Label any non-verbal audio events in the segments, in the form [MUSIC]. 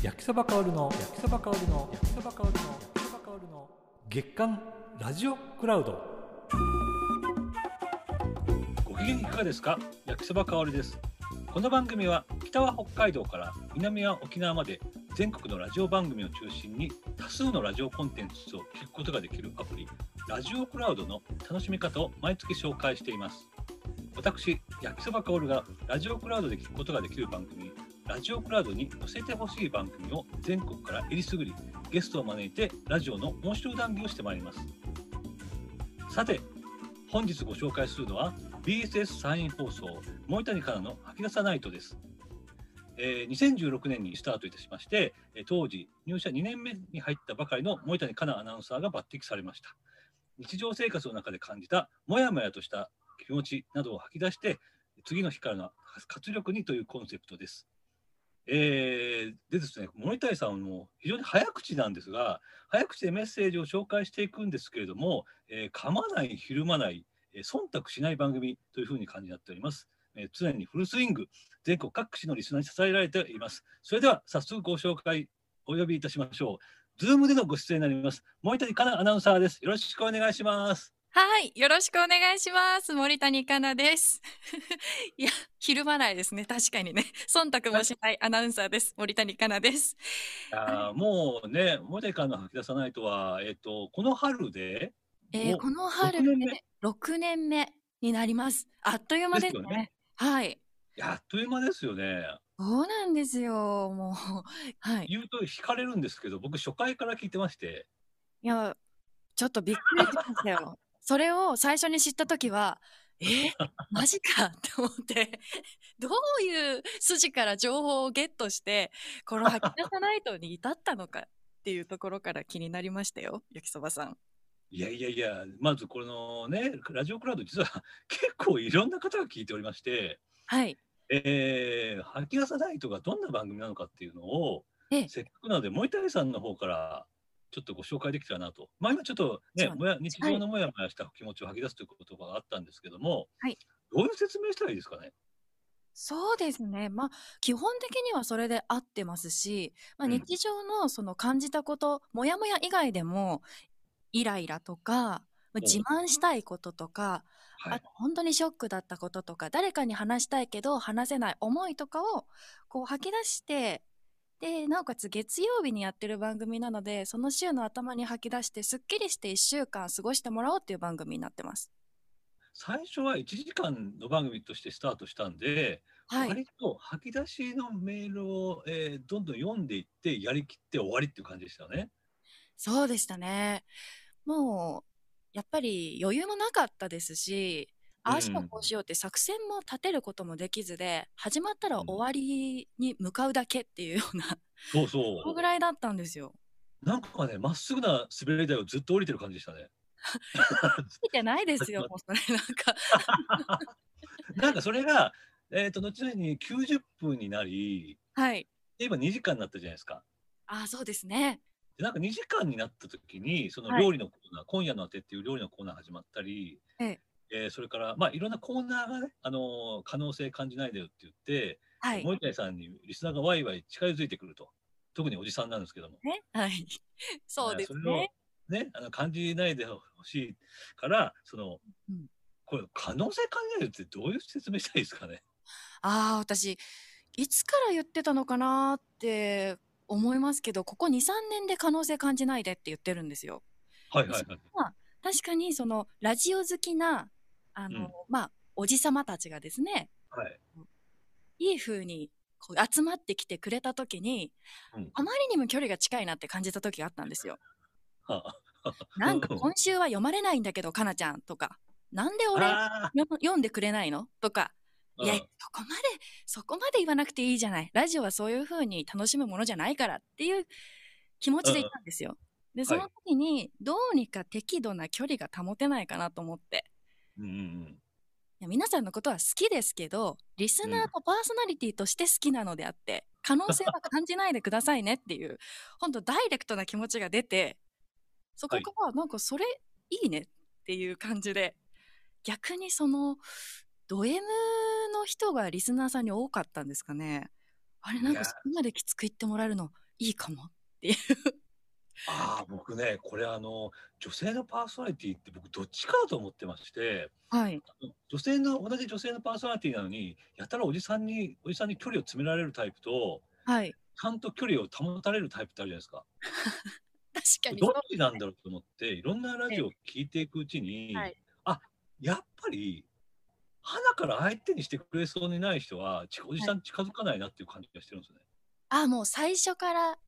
焼きそば香るの焼きそば香るの焼きそば香るの焼きそば香るの月刊ラジオクラウド。ご機嫌いかがですか？焼きそば香りです。この番組は北は北海道から南は沖縄まで全国のラジオ番組を中心に多数のラジオコンテンツを聞くことができるアプリラジオクラウドの楽しみ方を毎月紹介しています。私焼きそば香るがラジオクラウドで聞くことができる番組ラジオクラウドに載せてほしい番組を全国からえりすぐりゲストを招いてラジオの面白談義をしてまいります。さて本日ご紹介するのは BSS 山陰放送森谷からの吐き出さないとです、えー2016年にスタートいたしましてえ当時入社2年目に入ったばかりの森谷香奈アナウンサーが抜擢されました。日常生活の中で感じたモヤモヤとした気持ちなどを吐き出して次の日からの活力にというコンセプトです。えーでですね、森谷さんも非常に早口なんですが、早口でメッセージを紹介していくんですけれども、えー噛まない、ひるまない、えー忖度しない番組というふうに感じになっております。えー常にフルスイング、全国各地のリスナーに支えられています。それでは早速ご紹介お呼びいたしましょう。ズームでのご出演になります。森谷香奈アナウンサーです。よろしくお願いします。はい、よろしくお願いします。森谷香奈です。[LAUGHS] いや、ひるまないですね。確かにね。忖度もしないアナウンサーです。森谷香奈です。あーもうね、森谷香奈吐き出さないとは、えっ、と、この春で、おえーこの春で6年目になります。あっという間ですね。ですよねはい。やっという間ですよね。そうなんですよ。もう、はい。言うと惹かれるんですけど、僕初回から聞いてまして、いや、ちょっとびっくりしましたよ。それを最初に知ったときは、[LAUGHS] えーマジかって思って、[LAUGHS] どういう筋から情報をゲットして、この吐き出さないとに至ったのかっていうところから気になりましたよ、[LAUGHS] 焼きそばさん。いやいやいや、まずこのね、ラジオクラウド、実は結構いろんな方が聞いておりまして、はい。えー、吐き出さないとがどんな番組なのかっていうのを、ええせっかくなので、森谷さんの方からちょっとご紹介できたらなと。まあ今ちょっとね日常のもやもやした気持ちを吐き出すという言葉があったんですけども、はいどういう説明したらいいですかね？そうですね。まあ、基本的にはそれで合ってますし、まあ、うん日常のその感じたこと、もやもや以外でも、イライラとか、自慢したいこととか、はいあと。本当にショックだったこととか誰かに話したいけど話せない思いとかをこう吐き出してでなおかつ月曜日にやってる番組なのでその週の頭に吐き出してすっきりして1週間過ごしてもらおうっていう番組になってます。最初は1時間の番組としてスタートしたんで、はい、割と吐き出しのメールを、えーどんどん読んでいってやりきって終わりっていう感じでしたよね。そうでしたね。もうやっぱり余裕もなかったですしああしようこうしようって作戦も立てることもできずで始まったら終わりに向かうだけっていうようなそうそそのぐらいだったんですよ。う。なんかね、まっすぐな滑り台をずっと降りてる感じでしたね。見てないですよ、[LAUGHS] もうそれなんか。なんかそれが、えっ、と、後々に90分になり、はい。で今2時間になったじゃないですか。ああ、そうですね。でなんか2時間になった時に、そのはい料理のコーナー、今夜のあてっていう料理のコーナー始まったり、えええーそれから、まあ、いろんなコーナーがね、あのー可能性感じないでよって言って、はい。森谷さんにリスナーがワイワイ近づいてくると。特におじさんなんですけども。ね。はい。そうですね。ね、あの感じないでほしいから、その、うんこれ、可能性感じないってどういう説明したいですかね？ああ、私、いつから言ってたのかなって思いますけど、ここ2、3年で可能性感じないでって言ってるんですよ。はいはいはい。確かに、その、ラジオ好きな、あの、うんまあ、おじさまたちがですね、はい。いい風にこう集まってきてくれた時に、うんあまりにも距離が近いなって感じた時があったんですよ。は [LAUGHS] なんか今週は読まれないんだけど、かなちゃんとか、なんで俺読んでくれないの？とか、ーいや、うんそこまで、そこまで言わなくていいじゃない。ラジオはそういう風に楽しむものじゃないからっていう気持ちでいたんですよ。で、その時に、どうにか適度な距離が保てないかなと思って。うんうんうん。いや皆さんのことは好きですけど、リスナーとパーソナリティとして好きなのであって、可能性は感じないでくださいねっていう、[LAUGHS] 本当ダイレクトな気持ちが出て、そこからなんかそれいいねっていう感じで、逆にその、ド M の人がリスナーさんに多かったんですかね。あれなんかそこまできつく言ってもらえるのいいかもっていう。ああ、僕ね、これあの、女性のパーソナリティって僕どっちかだと思ってまして、はい。女性の、同じ女性のパーソナリティなのに、やたらおじさんに、おじさんに距離を詰められるタイプと、はい。ちゃんと距離を保たれるタイプってあるじゃないですか。[LAUGHS] 確かにどっちなんだろうと思って、いろんなラジオを聞いていくうちに、はいあ、やっぱり、鼻から相手にしてくれそうにない人は、ちおじさん近づかないなっていう感じがしてるんですよね。あ、もう最初から、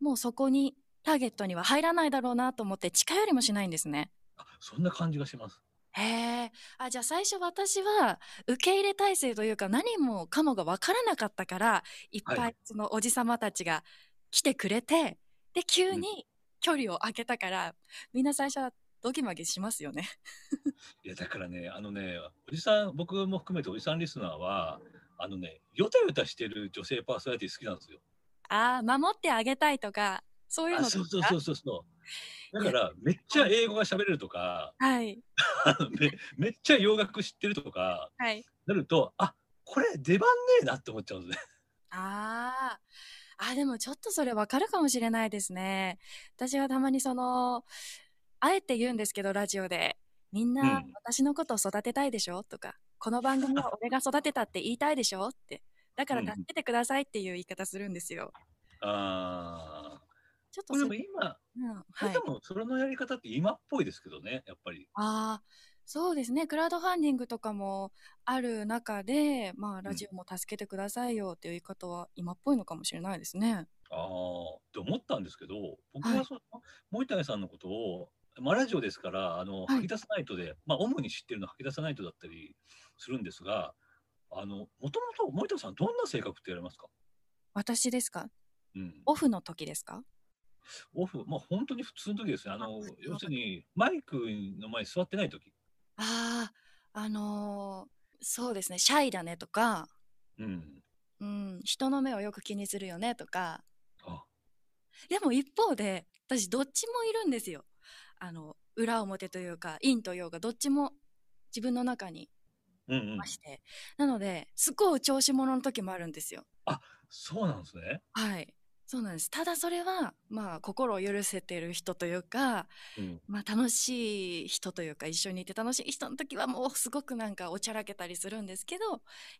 もうそこに、ターゲットには入らないだろうなと思って近寄りもしないんですね。あ、そんな感じがします。へえ。あ、じゃあ最初私は受け入れ体制というか何もかもが分からなかったから、いっはいぱいそのおじさまたちが来てくれて、で、急に距離を空けたから、みんな最初はドギマギしますよね。[LAUGHS] いや、だからね、あのね、おじさん、僕も含めておじさんリスナーは、あのね、よたよたしてる女性パーソナリティ好きなんですよ。ああ、守ってあげたいとか、そういうあのですか？そうそうそうそう。だから、めっちゃ英語が喋れるとか、はい。[LAUGHS] めめっちゃ洋楽知ってるとか、はい。なると、あこれ出番ねえなって思っちゃうんですね。ああ。あ、でもちょっとそれわかるかもしれないですね。私はたまにその、あえて言うんですけど、ラジオで。みんうなん私のことを育てたいでしょ？とか、この番組は [LAUGHS] 俺が育てたって言いたいでしょ？って。だからうん助けてくださいっていう言い方するんですよ。ああ。ちょっとでも今、うん、こはいれで。もそれのやり方って今っぽいですけどね、やっぱり。ああ、そうですね。クラウドファンディングとかもある中で、まあ、ラジオも助けてくださいよっていう言い方は今っぽいのかもしれないですね。ああ、って思ったんですけど、僕ははいその、森谷さんのことを、まあ、ラジオですから、あの、はい吐き出さないとで、まあ、主に知ってるのは吐き出さないとだったりするんですが、あの、もともと森谷さんどんな性格って言われますか？私ですか？うん。オフの時ですか？オフ、まあ、本当に普通の時ですね。あの要するに、マイクの前に座ってない時。ああ、あのーそうですね、シャイだねとか、うん。うん、人の目をよく気にするよねとか、あ、でも一方で、私どっちもいるんですよ。あの、裏表というか、陰と陽がどっちも自分の中にうんうんいま。して。なので、すっごいお調子者の時もあるんですよ。そうなんですね。はい。そうなんです。ただそれは、まあ、心を許せてる人というか、うん。まあ、楽しい人というか、一緒にいて楽しい人の時はもうすごくなんかおちゃらけたりするんですけど、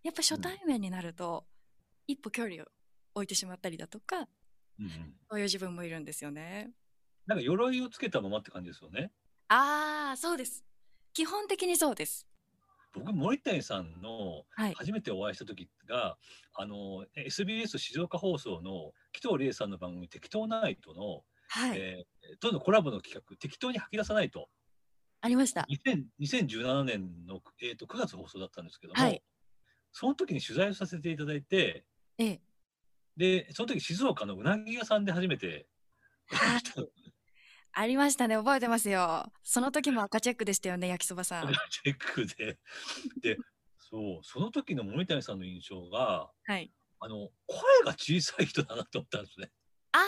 やっぱ初対面になると、一歩距離を置いてしまったりだとか、うんうん。そういう自分もいるんですよね。なんか鎧をつけたままって感じですよね。ああ、そうです。基本的にそうです。僕、森谷さんのはい。初めてお会いした時が、あの、SBS 静岡放送の紀藤理恵さんの番組、適当ナイトの、はい。えーとのコラボの企画、適当に吐き出さないと、ありました。2000 2017年の、えー、と9月放送だったんですけども、はいその時に取材をさせていただいて、ええ。で、その時静岡のうなぎ屋さんで初めて、は [LAUGHS] いありましたね。覚えてますよ。その時も赤チェックでしたよね、焼きそばさん。チェックで、で、そう、その時の森谷さんの印象が、はい。あの、声が小さい人だなと思ったんですね。あ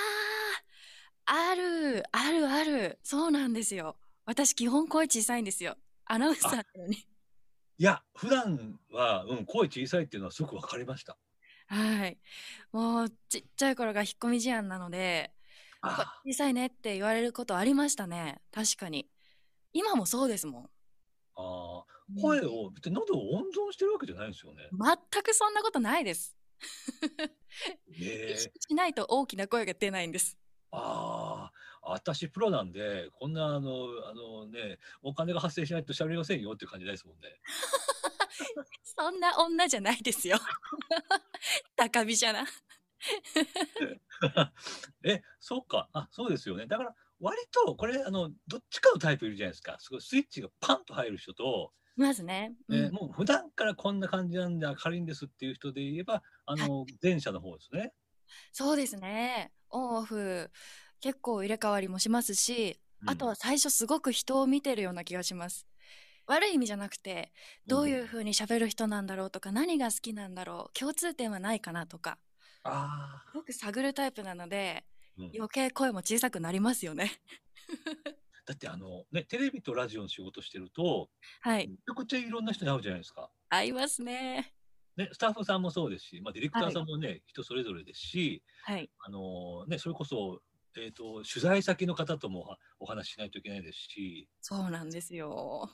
あ、ある、ある、ある。そうなんですよ。私、基本声小さいんですよ。アナウンサーなのに。いや、普段は、うん、声小さいっていうのはすごくわかりました。はい。もう、ちっちゃい頃が引っ込み思案なので、小さいねって言われることありましたね。確かに。今もそうですもん。あー、声を、別に喉を温存してるわけじゃないんですよね。全くそんなことないです。え意識しないと大きな声が出ないんです。ああ、私プロなんで、こんなあの、あのね、お金が発生しないと喋りませんよっていう感じですもんね。[LAUGHS] そんな女じゃないですよ。[LAUGHS] 高飛車な。[LAUGHS] え、そうか。あ、そうですよね。だから、割と、これ、あの、どっちかのタイプいるじゃないですか。すごいスイッチがパンと入る人と、まずね。うんえーもう普段からこんな感じなんで明るいんですっていう人で言えば、あの、前者の方ですね。そうですね。オンオフ、結構入れ替わりもしますし、うんあとは最初すごく人を見てるような気がします。悪い意味じゃなくて、どういう風に喋る人なんだろうとか、何が好きなんだろう、共通点はないかなとか、ああ、すごく探るタイプなので、うん余計声も小さくなりますよね。[LAUGHS] だってあの、ね、テレビとラジオの仕事してると、はい。めちゃくちゃいろんな人に会うじゃないですか。合いますね。ね、スタッフさんもそうですし、まあ、ディレクターさんもね、人それぞれですし、はい。あのね、それこそ、えっ、と、取材先の方ともはお話ししないといけないですし、そうなんですよ。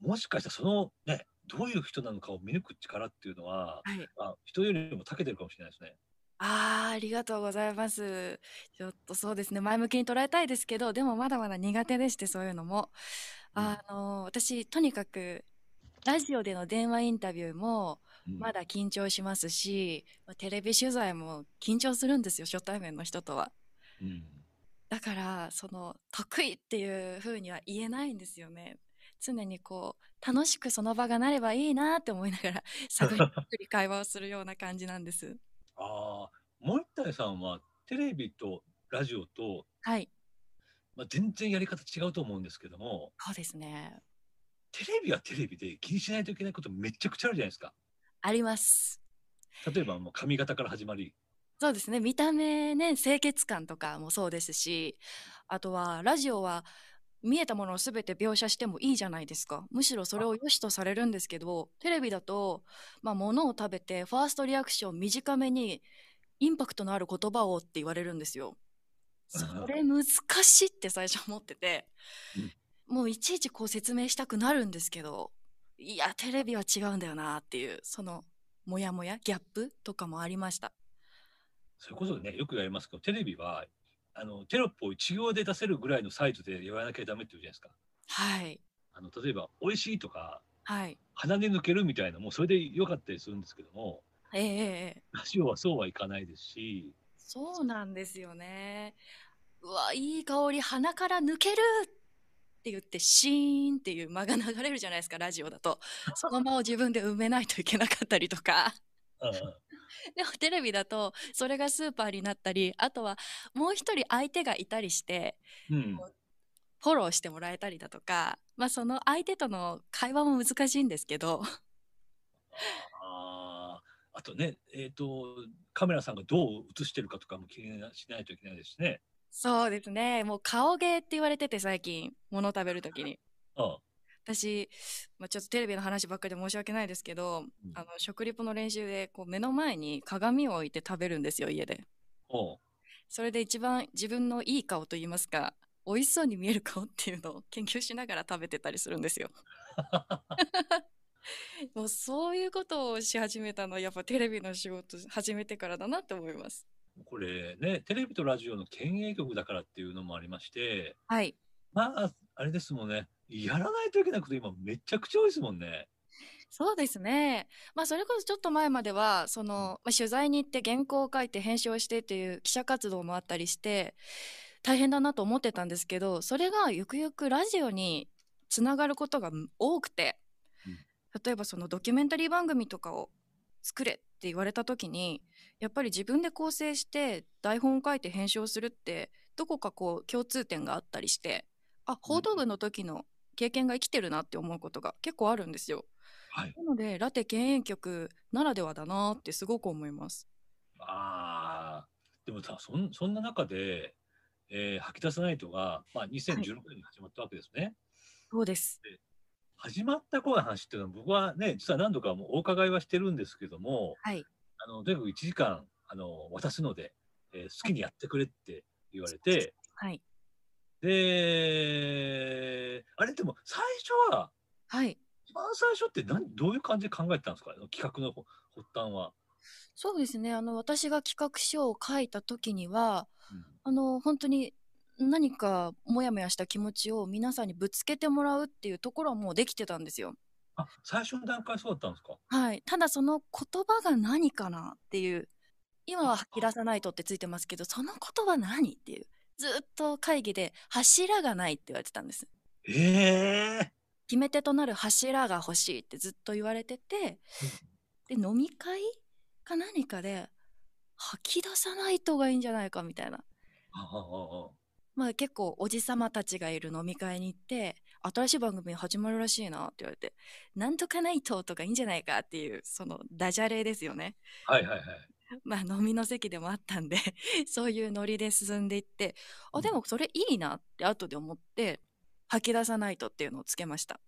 もしかしたらそのね、どういう人なのかを見抜く力っていうのは、はい。あ人よりも長けてるかもしれないですね。ああ、ありがとうございます。ちょっとそうですね、前向きに捉えたいですけど、でもまだまだ苦手でして、そういうのも。うんあの、私、とにかく、ラジオでの電話インタビューも、うんまだ緊張しますし、テレビ取材も緊張するんですよ、初対面の人とは。うんだから、その、得意っていう風には言えないんですよね。常にこう、楽しくその場がなればいいなって思いながら、[LAUGHS] 探りっくり会話をするような感じなんです。ああ、森田さんはテレビとラジオと、はい。まあ、全然やり方違うと思うんですけども、そうですね。テレビはテレビで気にしないといけないことめちゃくちゃあるじゃないですか。あります。例えばもう髪型から始まり、そうですね。見た目ね、清潔感とかもそうですし、あとは、ラジオは、見えたものを全て描写してもいいじゃないですか。むしろそれを良しとされるんですけど、テレビだと、まあ、物を食べて、ファーストリアクション短めに、インパクトのある言葉をって言われるんですよ。それ難しいって最初思ってて、もういちいちこう説明したくなるんですけど、いや、テレビは違うんだよなっていう、その、もやもや、ギャップとかもありました。それこそね、よく言われますけど、テレビは、あの、テロップを一行で出せるぐらいのサイズで言わなきゃダメって言うじゃないですか。はい。あの、例えば、美味しいとか、はい。鼻で抜けるみたいな、もうそれで良かったりするんですけども、ええええラジオはそうはいかないですし、そうなんですよね。うわ、いい香り、鼻から抜ける！って言って、シーンっていう間が流れるじゃないですか、ラジオだと。[LAUGHS] その間を自分で埋めないといけなかったりとか。うん [LAUGHS] でもテレビだと、それがスーパーになったり、あとはもう一人相手がいたりして、うん、フォローしてもらえたりだとか、まあその相手との会話も難しいんですけど、[LAUGHS] あーあとね、えっ、と、カメラさんがどう映してるかとかも気にしないといけないですしね。そうですね、もう顔芸って言われてて最近、物を食べるときに。うん私、まあ、ちょっとテレビの話ばっかりで申し訳ないですけど、うん。あの食リポの練習でこう目の前に鏡を置いて食べるんですよ家で。それで一番自分のいい顔といいますか美味しそうに見える顔っていうのを研究しながら食べてたりするんですよ [LAUGHS] [LAUGHS] もうそういうことをし始めたのはやっぱテレビの仕事始めてからだなって思います。これね、テレビとラジオの県営局だからっていうのもありまして、はい。まあ、あれですもんね、やらないといけないこと今めちゃくちゃ多いですもんね。そうですね。まあ、それこそちょっと前までは、その、まあ、取材に行って原稿を書いて編集をしてっていう記者活動もあったりして、大変だなと思ってたんですけど、それがゆくゆくラジオにつながることが多くて、例えばそのドキュメンタリー番組とかを作れって言われた時に、やっぱり自分で構成して台本を書いて編集をするって、どこかこう共通点があったりして、あ、報道部の時の経験が生きてるなって思うことが結構あるんですよ。はい。なので、ラテ県営局ならではだなってすごく思います。ああ、でもさ、そんそんな中で、えー吐き出さないとが、まあ、2016年に始まったわけですね。そうです。始まった頃の話っていうのは、僕はね、実は何度かもうお伺いはしてるんですけども、はい。あの、とにかく1時間、あの、渡すので、えー好きにやってくれって言われて、はい。で、あれでも最初は、はい。一番最初って何、どういう感じで考えてたんですか？企画の発端は。そうですね。あの、私が企画書を書いた時には、うんあの、本当に何かモヤモヤした気持ちを皆さんにぶつけてもらうっていうところはもうできてたんですよ。あ、最初の段階そうだったんですか？はい。ただその言葉が何かなっていう、今は吐き出さないとってついてますけど、その言葉何っていう、ずっと会議で柱がないって言われてたんです。ええ決め手となる柱が欲しいってずっと言われてて、で、飲み会か何かで吐き出さないとがいいんじゃないかみたいな。まあ結構おじさまたちがいる飲み会に行って、新しい番組始まるらしいなって言われて、なんとかないととかいいんじゃないかっていう、そのダジャレですよね。はいはいはい。まあ飲みの席でもあったんで、[LAUGHS] そういうノリで進んでいって、あ、でもそれいいなって後で思って、吐き出さないとっていうのをつけました。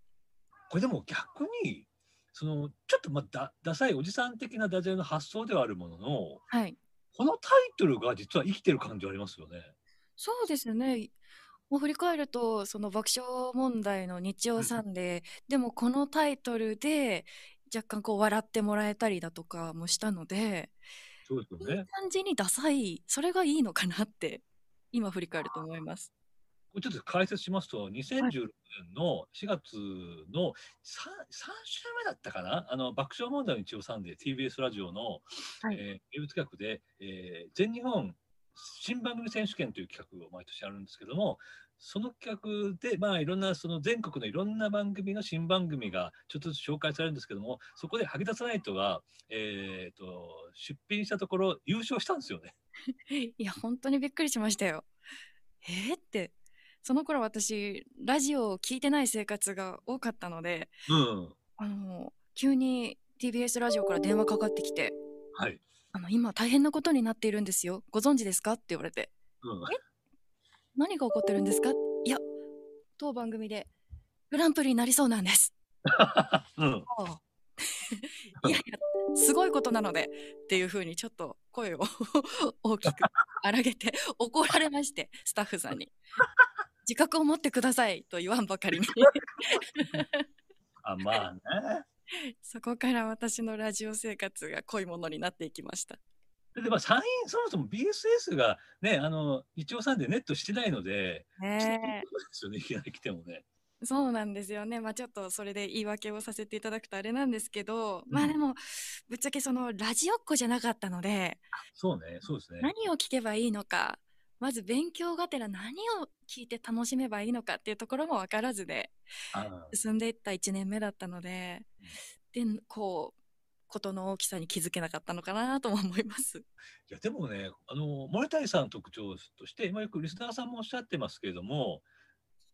これでも逆に、その、ちょっとまあだ、ダサいおじさん的なダジャレの発想ではあるものの、はい。このタイトルが実は生きてる感じありますよね。そうですね。もう振り返ると、その爆笑問題の日曜サンデー、でもこのタイトルで若干こう笑ってもらえたりだとかもしたので、そうですよね。いい感じにダサい、それがいいのかなって、今振り返ると思います。これちょっと解説しますと、2016年の4月の 3, 3週目だったかな、あの爆笑問題の日曜サンデー、TBS ラジオの、はいえー名物企画で、えー全日本新番組選手権という企画を毎年あるんですけども、その企画で、まあ、いろんなその全国のいろんな番組の新番組がちょっとずつ紹介されるんですけども、そこで吐き出さないとが、えー、と出品したところ、優勝したんですよね。[LAUGHS] いや、本当にびっくりしましたよ。えーって、その頃私、ラジオを聞いてない生活が多かったので、うん、あの、急に TBS ラジオから電話かかってきて、はい、あの、今大変なことになっているんですよ。ご存知ですか？って言われて、うん、何が起こってるんですか？いや、当番組でグランプリになりそうなんです。[LAUGHS] うん、[LAUGHS] いやいや、すごいことなのでっていうふうにちょっと声を [LAUGHS] 大きく荒げて怒られまして、スタッフさんに。自覚を持ってくださいと言わんばかりに。あまあね。[LAUGHS] そこから私のラジオ生活が濃いものになっていきました。で、まあ、参院、そもそも BSS がね、あの、一応さんでネットしてないので、ねそうですよね、いきなり来てもね。えそうなんですよね。まあちょっとそれで言い訳をさせていただくとあれなんですけど、まあでも、ぶっちゃけそのラジオっ子じゃなかったので、そうね、そうですね。何を聞けばいいのか、まず勉強がてら何を聞いて楽しめばいいのかっていうところも分からずであ進んでいった1年目だったので、で、こう、ことの大きさに気づけなかったのかなとも思います。いや、でもね、あの、森谷さんの特徴として、今よくリスナーさんもおっしゃってますけれども、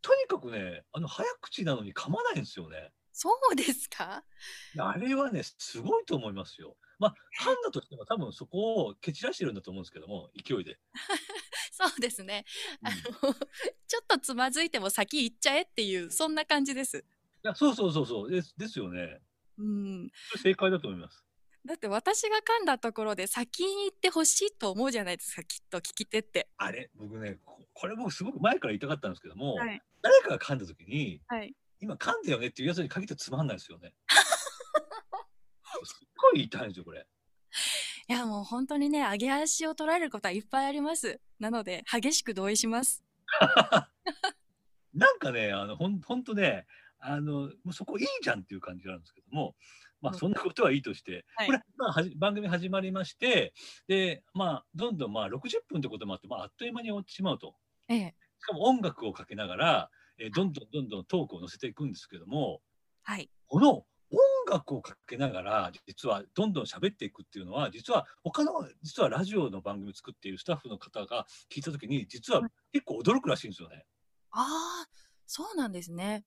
とにかくね、あの、早口なのに噛まないんですよね。そうですか？あれはね、すごいと思いますよ。まあ、噛んだとしても多分そこを蹴散らしてるんだと思うんですけども、勢いで。[LAUGHS] そうですね。うんあの、[LAUGHS] ちょっとつまずいても先行っちゃえっていう、そんな感じです。いや、そうそうそうそう、ですですよね。うん。正解だと思います。だって私が噛んだところで先に行ってほしいと思うじゃないですか、きっと聞き手って。あれ、僕ね、ここれ僕すごく前から言いたかったんですけども、はい。誰かが噛んだ時に、はい。今噛んだよねっていうやつに限ってつまんないですよね。[LAUGHS] すっごい言いたいんですよ、これ。いや、もう本当にね、上げ足を取られることはいっぱいあります。なので、激しく同意します。[LAUGHS] なんかね、あの、ほんほんとね、あの、もうそこいいじゃんっていう感じなんですけども、まあ、うんそんなことはいいとして、はいこれ、まあ、はじ番組始まりまして、で、まあ、どんどん、まあ、60分ってこともあって、まあ、あっという間に終わってしまうと。ええ。しかも音楽をかけながら、えーどんどんどんどんトークを載せていくんですけども、はい。この音楽をかけながら、実はどんどん喋っていくっていうのは、実は他の、実はラジオの番組を作っているスタッフの方が聞いたときに、実は結構驚くらしいんですよね。ああ、そうなんですね。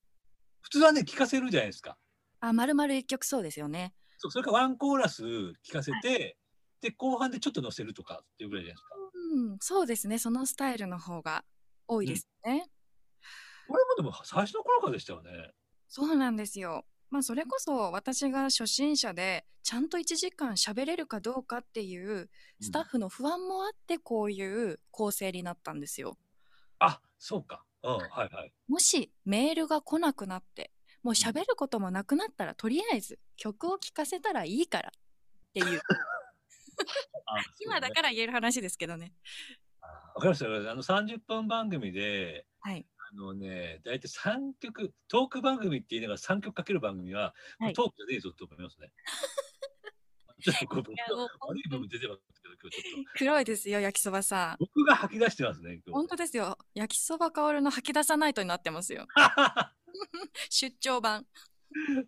普通はね、聞かせるじゃないですか。あ、まるまる一曲そうですよね。そうそれからワンコーラス聞かせて、で、後半でちょっと載せるとかっていうぐらいじゃないですか。うん、そうですね。そのスタイルの方が多いですね。これもでも最初の頃からでしたよね。そうなんですよ。まあ、それこそ私が初心者で、ちゃんと1時間喋れるかどうかっていう、スタッフの不安もあって、こういう構成になったんですよ。あ、そうか。うん、はいはい。もしメールが来なくなって、もう喋ることもなくなったら、とりあえず曲を聴かせたらいいからっていう、[LAUGHS] あ [LAUGHS] 今だから言える話ですけどね。わかりました。あの30分番組で、はい。あのね、大体3曲、トーク番組って言いながら3曲かける番組は、はいトークじゃねえぞって思いますね。[LAUGHS] ちょっとこう悪い部分出てますけど、今日ちょっと。黒いですよ、焼きそばさん。僕が吐き出してますね、今本日。当ですよ。焼きそば香るの吐き出さないとになってますよ。[LAUGHS] 出張版。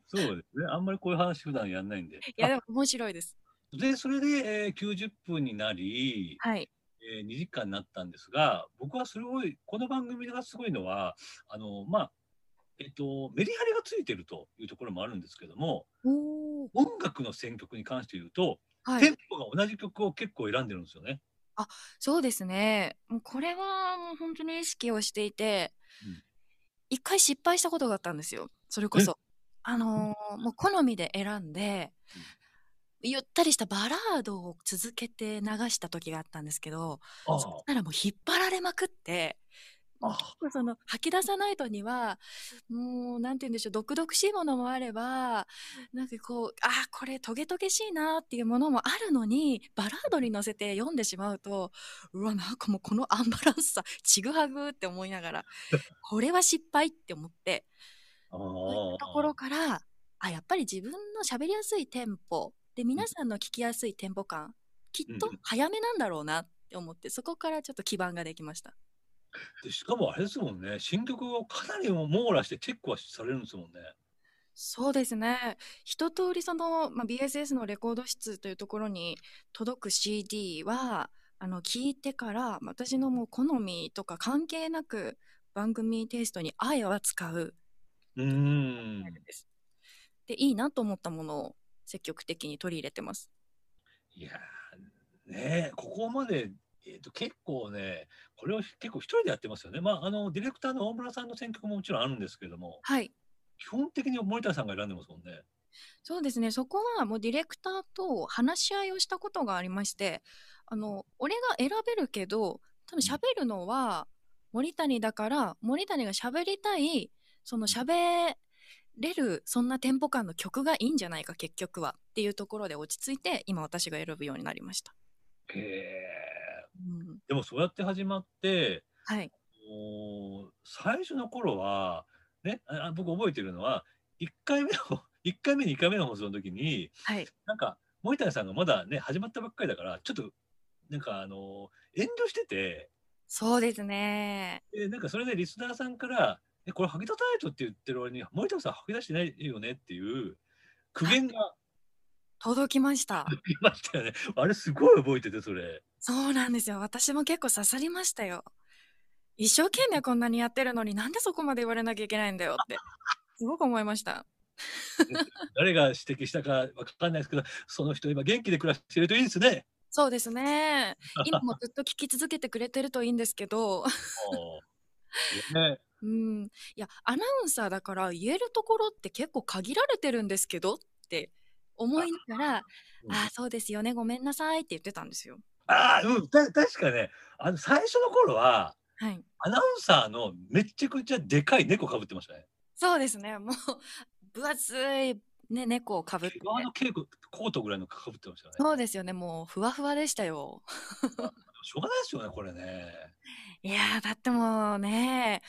そうですね。あんまりこういう話普段やんないんで。いや、でも面白いです。で、それで、えー90分になり、はい。えー2時間になったんですが、僕はすごい、この番組がすごいのは、あの、まあ、えっと、メリハリがついてるというところもあるんですけども。音楽の選曲に関して言うと、テンはい。ポが同じ曲を結構選んでるんですよね。そうですね。もうこれはもう本当に意識をしていてうん、一、回失敗したことがあったんですよ。それこそ。あのーもう好みで選んで、ゆったりしたバラードを続けて流した時があったんですけど、あそしたらもう引っ張られまくって、その吐き出さないとには、もうなんて言うんでしょう、毒々しいものもあれば、なんかこう、ああ、これトゲトゲしいなっていうものもあるのに、バラードに乗せて読んでしまうと、うわ、なんかもうこのアンバランスさ、ちぐはぐって思いながら、これは失敗って思って、[LAUGHS] あそういったところから、あ、やっぱり自分の喋りやすいテンポ、で、皆さんの聞きやすいテンポ感、きっとうん早めなんだろうなって思って、そこからちょっと基盤ができました。でしかもあれですもんね、新曲をかなり網羅してチェックはされるんですもんね。そうですね。一通りその、まあ、BSS のレコード室というところに届く CD は、あの、聞いてから、私のもう好みとか関係なく番組テイストにあえは使ううーん。で、いいなと思ったものを積極的に取り入れてます。いやーねえここまで、えー、と結構ね、これを結構一人でやってますよね。まあ、あの、ディレクターの大村さんの選曲ももちろんあるんですけれども、はい。基本的に森田さんが選んでますもんね。そうですね。そこはもうディレクターと話し合いをしたことがありまして、あの、俺が選べるけど、多分喋るのは森谷だから、森谷が喋りたい、その喋れる、そんなテンポ感の曲がいいんじゃないか、結局は。っていうところで落ち着いて、今私が選ぶようになりました。へえ。うん、でもそうやって始まって、はい。最初の頃は、ね、あ僕覚えてるのは、1回目の、[LAUGHS] 1回目、2回目の放送の時に、はい。なんか、森谷さんがまだね、始まったばっかりだから、ちょっと、なんかあの、遠慮してて、そうですね。でなんかそれでリスナーさんから、え、これ吐き出さないとって言ってる割に、森田さん吐き出してないよね？っていう苦言が届きました。いましたよね。あれすごい覚えてて、それ。そうなんですよ。私も結構刺さりましたよ。一生懸命こんなにやってるのになんでそこまで言われなきゃいけないんだよって。すごく思いました。[LAUGHS] 誰が指摘したかわかんないですけど、その人今元気で暮らしてるといいですね。そうですね。[LAUGHS] 今もずっと聞き続けてくれてるといいんですけど、[LAUGHS] ね、うん。いや、アナウンサーだから言えるところって結構限られてるんですけどって思いながら、うんああ、そうですよね、ごめんなさいって言ってたんですよ。ああ、うん、た確かね、あの最初の頃は、はい。アナウンサーのめっちゃくちゃでかい猫かぶってましたね。そうですね。もう、分厚い、ね、猫をかぶっての稽古コートぐらいのかぶってましたね。そうですよね。もう、ふわふわでしたよ。しょうがないですよね、これね。いやー、だってもうね、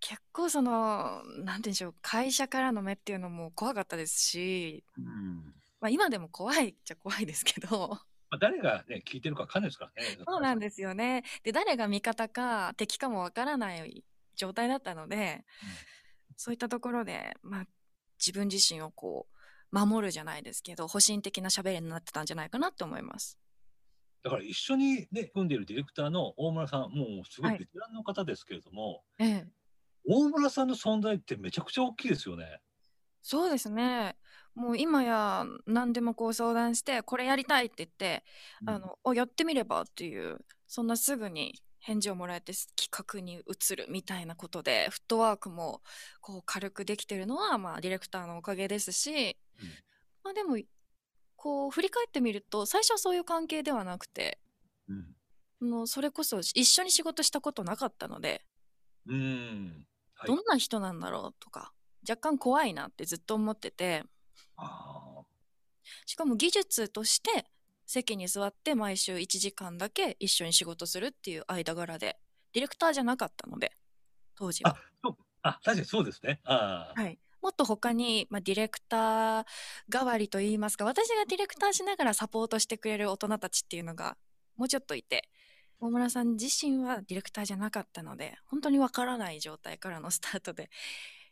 結構その、なんて言うんでしょう、会社からの目っていうのも怖かったですし、うん。まあ今でも怖いっちゃ怖いですけど、まあ、誰がね、聞いてるかわかんないですからね。そうなんですよね。で、誰が味方か敵かもわからない状態だったので、そういったところで、まあ自分自身をこう、守るじゃないですけど、保身的な喋りになってたんじゃないかなって思います。だから一緒にね、組んでいるディレクターの大村さん、もうすごはいいベテランの方ですけれども、ええ。大村さんの存在ってめちゃくちゃ大きいですよね。そうですね。もう今や何でもこう相談して、これやりたいって言って、あの、おやってみればっていう、そんなすぐに返事をもらえて企画に移るみたいなことで、フットワークもこう軽くできてるのは、まあディレクターのおかげですし、うんまあでも、こう振り返ってみると、最初はそういう関係ではなくて、うん。あのそれこそ一緒に仕事したことなかったので、うん。はいどんな人なんだろうとか、若干怖いなってずっと思ってて、あしかも技術として席に座って毎週1時間だけ一緒に仕事するっていう間柄で、ディレクターじゃなかったので、当時は。ーあ、確かにそうですね。はい。もっと他に、まあ、ディレクター代わりといいますか、私がディレクターしながらサポートしてくれる大人たちっていうのがもうちょっといて、大村さん自身はディレクターじゃなかったので、本当にわからない状態からのスタートで、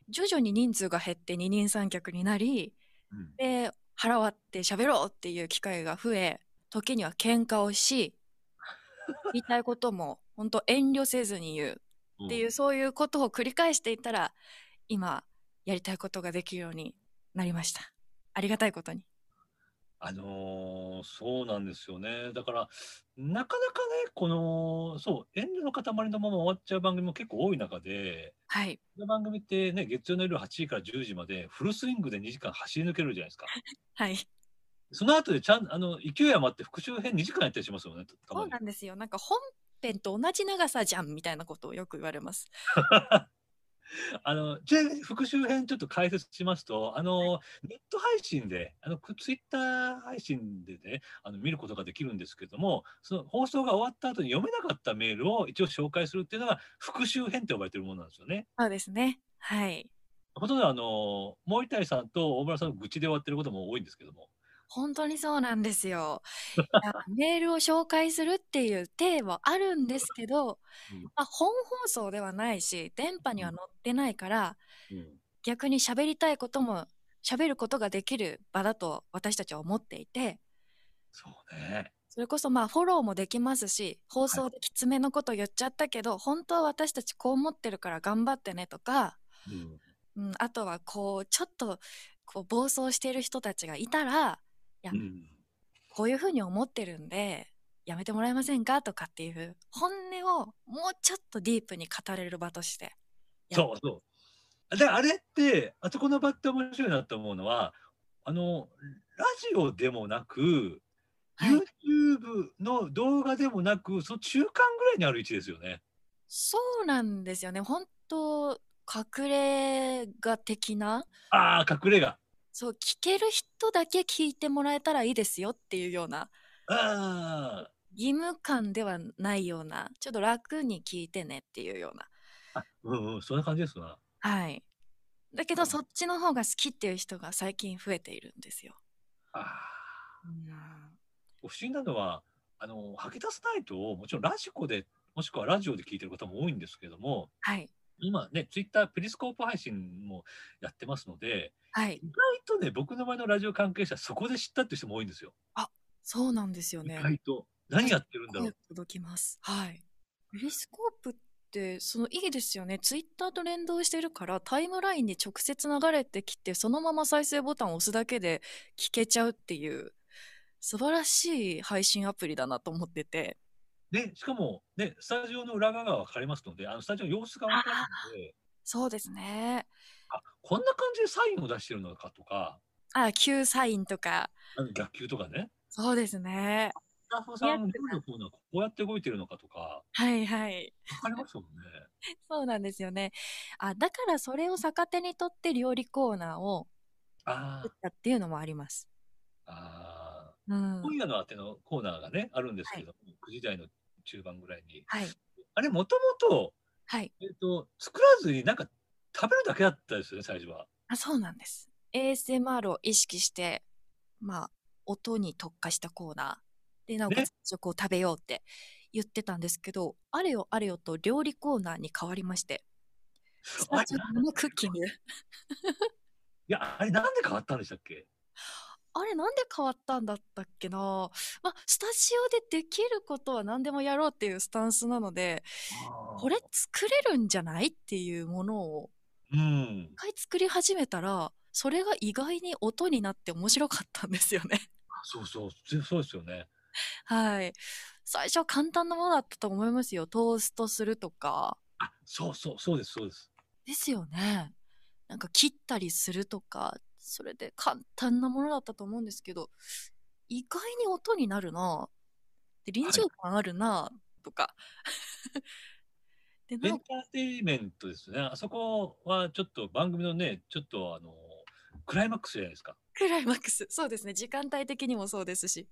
徐々に人数が減って二人三脚になり、うんで、腹割って喋ろうっていう機会が増え、時には喧嘩をし、言いたいことも本当遠慮せずに言うっていう、そういうことを繰り返していったら、今、やりたいことができるようになりました。ありがたいことに。あのーそうなんですよね。だから、なかなかね、この、そう、遠慮の塊のまま終わっちゃう番組も結構多い中で、はい。この番組ってね、月曜の夜8時から10時までフルスイングで2時間走り抜けるじゃないですか。[LAUGHS] はい。その後でちゃん、あの、勢い余って復習編2時間やったりしますよね、たそう。なんですよ。なんか本編と同じ長さじゃんみたいなことをよく言われます。[LAUGHS] あの、ちなみに復習編ちょっと解説しますと、あの、ネット配信で、あの、ツイッター配信でね、あの、見ることができるんですけども、その放送が終わった後に読めなかったメールを一応紹介するっていうのが復習編って呼ばれてるものなんですよね。そうですね。はい。ほとんどあの、森谷さんと大村さんの愚痴で終わってることも多いんですけども。本当にそうなんですよ。[LAUGHS] メールを紹介するっていう体はあるんですけど、うん。まあ、本放送ではないし、電波には載ってないから、うん。逆に喋りたいことも喋ることができる場だと私たちは思っていて、そうね。それこそまあフォローもできますし、放送できつめのこと言っちゃったけど、本当は私たちこう思ってるから頑張ってねとか、うん。うん、あとはこう、ちょっとこう暴走している人たちがいたら、やうんこういうふうに思ってるんで、やめてもらえませんか？とかっていう本音をもうちょっとディープに語れる場として。やそうそう。で、あれって、あそこの場って面白いなと思うのは、あの、ラジオでもなく、はい YouTube の動画でもなく、その中間ぐらいにある位置ですよね。そうなんですよね。本当隠れ家的な、ああ、隠れ家。そう、聞ける人だけ聞いてもらえたらいいですよっていうような、あ義務感ではないような、ちょっと楽に聞いてねっていうような。あ。あ、うんうん、そんな感じですな。はい。だけどそっちの方が好きっていう人が最近増えているんですよ。ああ。うん不思議なのは、あの、吐き出すナイトをもちろんラジコで、もしくはラジオで聞いてる方も多いんですけども、はい。今ね、ツイッター、ペリスコープ配信もやってますので、はい。意外とね、僕の前のラジオ関係者、そこで知ったっていう人も多いんですよ。そうなんですよ意ね。外と。何やってるんだろ声う。届きます。はい。ペリスコープって、そのいいですよね。ツイッターと連動してるから、タイムラインに直接流れてきて、そのまま再生ボタンを押すだけで聞けちゃうっていう、素晴らしい配信アプリだなと思ってて。ね、しかも、ね、スタジオの裏側が分かりますので、あのスタジオの様子が分かるので、そうですね。あ、こんな感じでサインを出してるのかとか、あ、Q サインとか。逆球とかね、そうですね。スタッフさんのコーナーこうやって動いてるのかとか、はいはい。分かりますもんね。[LAUGHS] そうなんですよね。あ、だからそれを逆手にとって料理コーナーをあ作ったっていうのもあります。あ、ああ。うん。今夜のあてのコーナーがね、あるんですけど、9時台の中盤ぐらいに。はい。あれ、もともと、はい。えっ、と、作らずになんか食べるだけだったですよね、最初は。あ、そうなんです。ASMR を意識して、まあ、音に特化したコーナーで、なおか食を食べようって言ってたんですけど、あれよあれよと料理コーナーに変わりまして、スタジオ生クッキング。[LAUGHS] いや、あれなんで変わったんでしたっけ？あれなんで変わったんだったっけな？まあ、スタジオでできることは何でもやろうっていうスタンスなので、これ作れるんじゃないっていうものをうん一。回作り始めたら、それが意外に音になって面白かったんですよね。そうそう、そうそうですよね。はい。最初は簡単なものだったと思いますよ。トーストするとか。あ、そうそう、そうです、そうです。ですよね。なんか切ったりするとか、それで簡単なものだったと思うんですけど、意外に音になるなで臨場感あるなとか。[LAUGHS] で、エなおンターテインメントですね。あそこはちょっと番組のね、ちょっとあの、クライマックスじゃないですか。クライマックス。そうですね。時間帯的にもそうですし。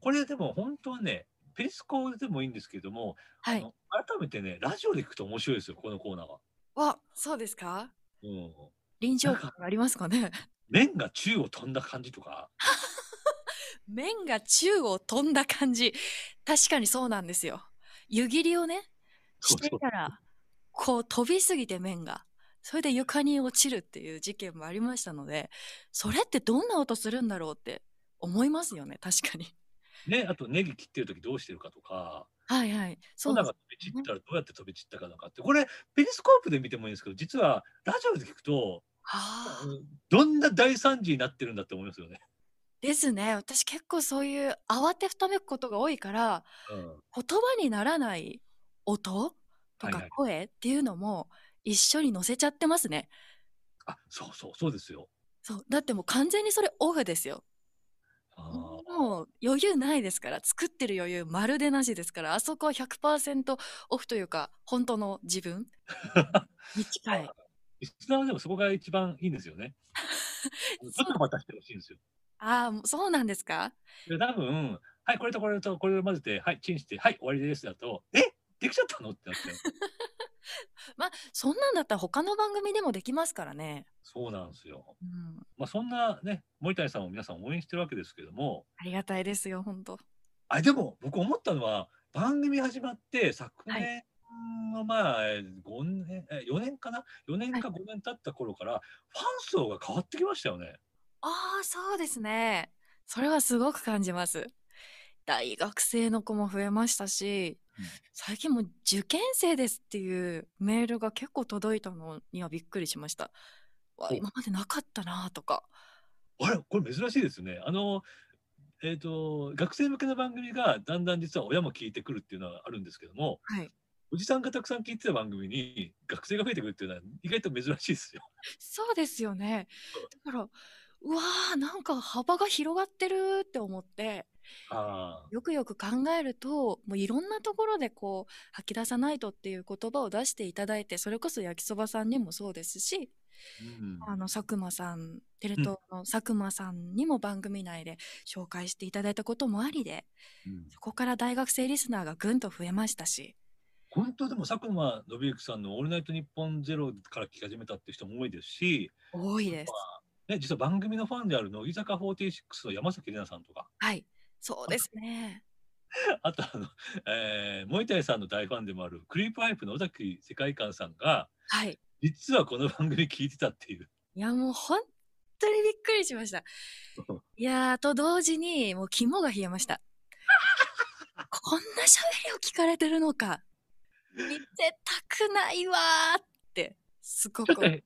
これでも本当はね、ペリスコでもいいんですけども、はい。改めてね、ラジオで聞くと面白いですよ、このコーナーは。わ、そうですか？うん。臨場感ありますかね？麺が宙を飛んだ感じとか、[LAUGHS] 麺が宙を飛んだ感じ。確かにそうなんですよ。湯切りをね、していたら、こう飛びすぎて麺が。それで床に落ちるっていう事件もありましたので、それってどんな音するんだろうって思いますよね、確かに。ね、あとネギ切ってる時どうしてるかとか、はいはい。そうなんです粉が飛び散ったらどうやって飛び散ったかとかって、これ、ペリスコープで見てもいいんですけど、実はラジオで聞くと、はあどんな大惨事になってるんだって思いますよね。ですね。私結構そういう慌てふためくことが多いから、うん。言葉にならない音とかはいはい声っていうのも一緒に乗せちゃってますね。あ、そうそう、そうですよ。そう。だってもう完全にそれオフですよ。もう余裕ないですから、作ってる余裕まるでなしですから、あそこは100%オフというか、本当の自分に近い。[LAUGHS] リスナーはでもそこが一番いいんですよね。[LAUGHS] ちょっと待たせてほしいんですよ。ああ、そうなんですか？で多分、はい、これとこれとこれを混ぜて、はい、チンして、はい、終わりですだと、えできちゃったの？ってなっちゃう。そんなんだったら他の番組でもできますからね。そうなんですよ。うん。まあ、そんなね、森谷さんを皆さん応援してるわけですけども、ありがたいですよ、本当あ、でも僕思ったのは、番組始まって昨は年のまあ、5年、え4年かな ?4 年か5年経った頃から、ファン層が変わってきましたよね。ああ、そうですね。それはすごく感じます。大学生の子も増えましたし、うん最近もう受験生ですっていうメールが結構届いたのにはびっくりしました。今までなかったなとか。あれ？これ珍しいですね。あの、えっ、と、学生向けの番組がだんだん実は親も聞いてくるっていうのはあるんですけども、はい。おじさんがたくさん聞いてた番組に学生が増えてくるっていうのは意外と珍しいですよ。そうですよね。だから、うわーなんか幅が広がってるって思って。よくよく考えると、もういろんなところでこう、吐き出さないとっていう言葉を出していただいて、それこそ焼きそばさんにもそうですし、うんあの、佐久間さん、テレ東の佐久間さんにも番組内で紹介していただいたこともありで、うんそこから大学生リスナーがぐんと増えましたし、本当でも佐久間信之さんの「オールナイトニッポンゼロから聞き始めたっていう人も多いですし、多いです。ね、実は番組のファンである乃木坂46の山崎怜奈さんとかはい。そうです [LAUGHS] ね。あとあの、えー、森谷さんの大ファンでもあるクリープハイプの尾崎世界観さんがはい。実はこの番組聞いてたっていう。いや、もう本当にびっくりしました。[LAUGHS] いやー、と同時に、もう肝が冷えました。[LAUGHS] こんな喋りを聞かれてるのか。見せたくないわーって、すごく部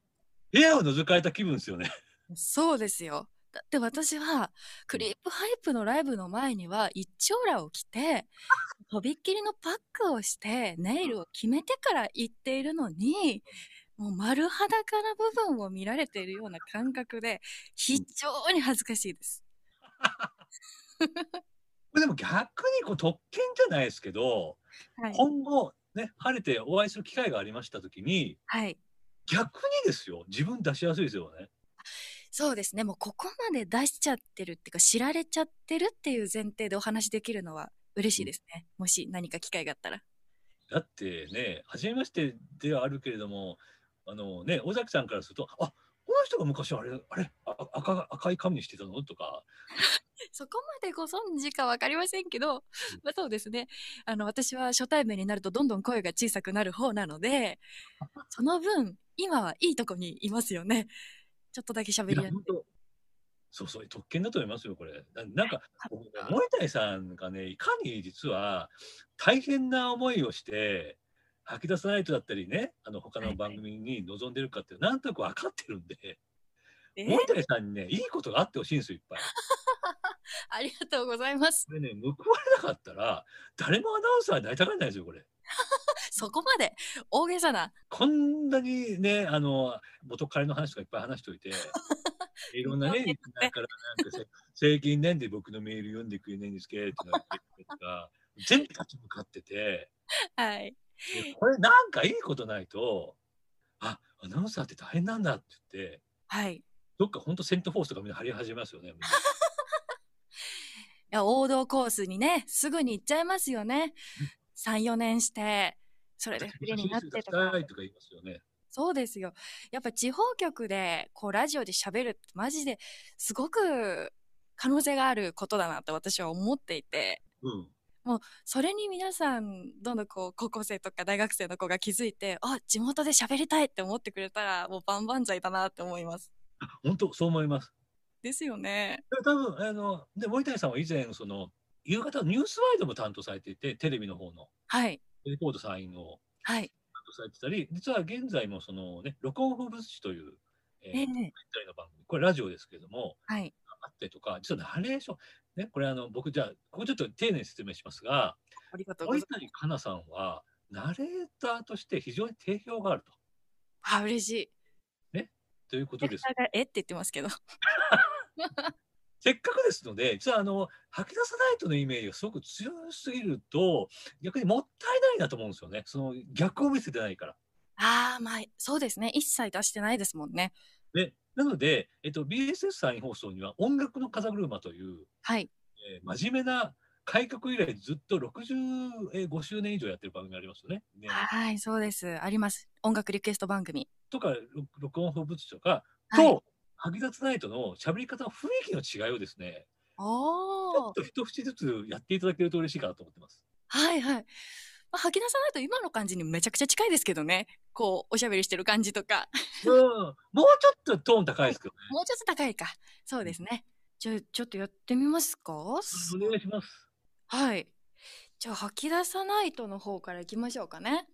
屋を覗かれた気分ですよね。そうですよ。だって私は、クリープハイプのライブの前には、一丁羅を着て、とびっきりのパックをして、ネイルを決めてから行っているのに、もう丸裸な部分を見られているような感覚で、非常に恥ずかしいです。[LAUGHS] でも逆にこう特権じゃないですけど、はい。今後ね晴れてお会いする機会がありました時にはい。逆にですよ自分出しやすいですよね。そうですね。もうここまで出しちゃってるっていうか、知られちゃってるっていう前提でお話できるのは嬉しいですね。もし何か機会があったら。だってね初めましてではあるけれどもあのね尾崎さんからするとあこの人が昔あれあれあ赤赤い髪にしてたの？とか [LAUGHS] そこまでご存知かわかりませんけど、まあそうですね。あの、私は初対面になるとどんどん声が小さくなる方なので、その分、今はいいとこにいますよね。ちょっとだけ喋りやすいそうそう特権だと思いますよこれ。ななんか森谷さんがねいかに実は大変な思いをして吐き出さないとだったりねあの他の番組に臨んでるかってなんとなく分かってるんで。え森谷さんにね、いいことがあってほしいんですよ、いっぱい。[LAUGHS] [LAUGHS] ありがとうございます。これね、報われなかったら、誰もアナウンサーになりたがらないですよ、これ。[LAUGHS] そこまで大げさな。こんなにね、あの、元彼の話とかいっぱい話しておいて、[LAUGHS] いろんなね、だからなんかせ、最近なんで僕のメール読んでくれないんですけど、って言ってとか、全部立ち向かってて、はい。でこれなんかいいことないと、あ、アナウンサーって大変なんだって言って、はい。いどっか本当セントフォースとかみんな張り始めますよね。や、王道コースにね、すぐに行っちゃいますよね。3、4年して、それでフリーになってとか。とか言いますよね。そうですよ。やっぱ地方局で、こう、ラジオで喋るって、マジですごく可能性があることだなって私は思っていて、うん。それに皆さん、どんどんこう、高校生とか大学生の子が気づいて、あ、地元で喋りたいって思ってくれたら、もう万々歳だなって思います。本当そう思います。ですよね。で多分あので森谷さんは以前その夕方のニュースワイドも担当されていてテレビの方のはい。レポートサインをはい。担当されてたり実は現在もそのね録音風物詩という、えー、ええ現在の番組これラジオですけれどもはい。あったりとか実はナレーションねこれあの僕じゃあここちょっと丁寧に説明しますがありがとうござい森ます。谷香奈さんはナレーターとして非常に定評があるとあ、嬉しい。ということですえ？って言ってますけど。[LAUGHS] [LAUGHS] せっかくですので、実はあの、吐き出さないとのイメージがすごく強すぎると、逆にもったいないなと思うんですよね。その逆を見せてないから。ああ、まあ、そうですね。一切出してないですもんね。で、なので、えっと、BSS 再放送には音楽の風車という、はい。えー真面目な開局以来ずっと65周年以上やってる番組ありますよね。ねはい、そうです。あります。音楽リクエスト番組。とか、録録音放物とか、はいと、吐き出さないとの喋り方の雰囲気の違いをですね、ちょっと一節ずつやっていただけると嬉しいかなと思ってます。はいはい。まあ、吐き出さないと今の感じにめちゃくちゃ近いですけどね。こう、おしゃべりしてる感じとか。うん、もうちょっとトーン高いですけどね。もうちょっと高いか。そうですね。じゃあ、ちょっとやってみますか？お願いします。はい。じゃあ、吐き出さないとの方からいきましょうかね。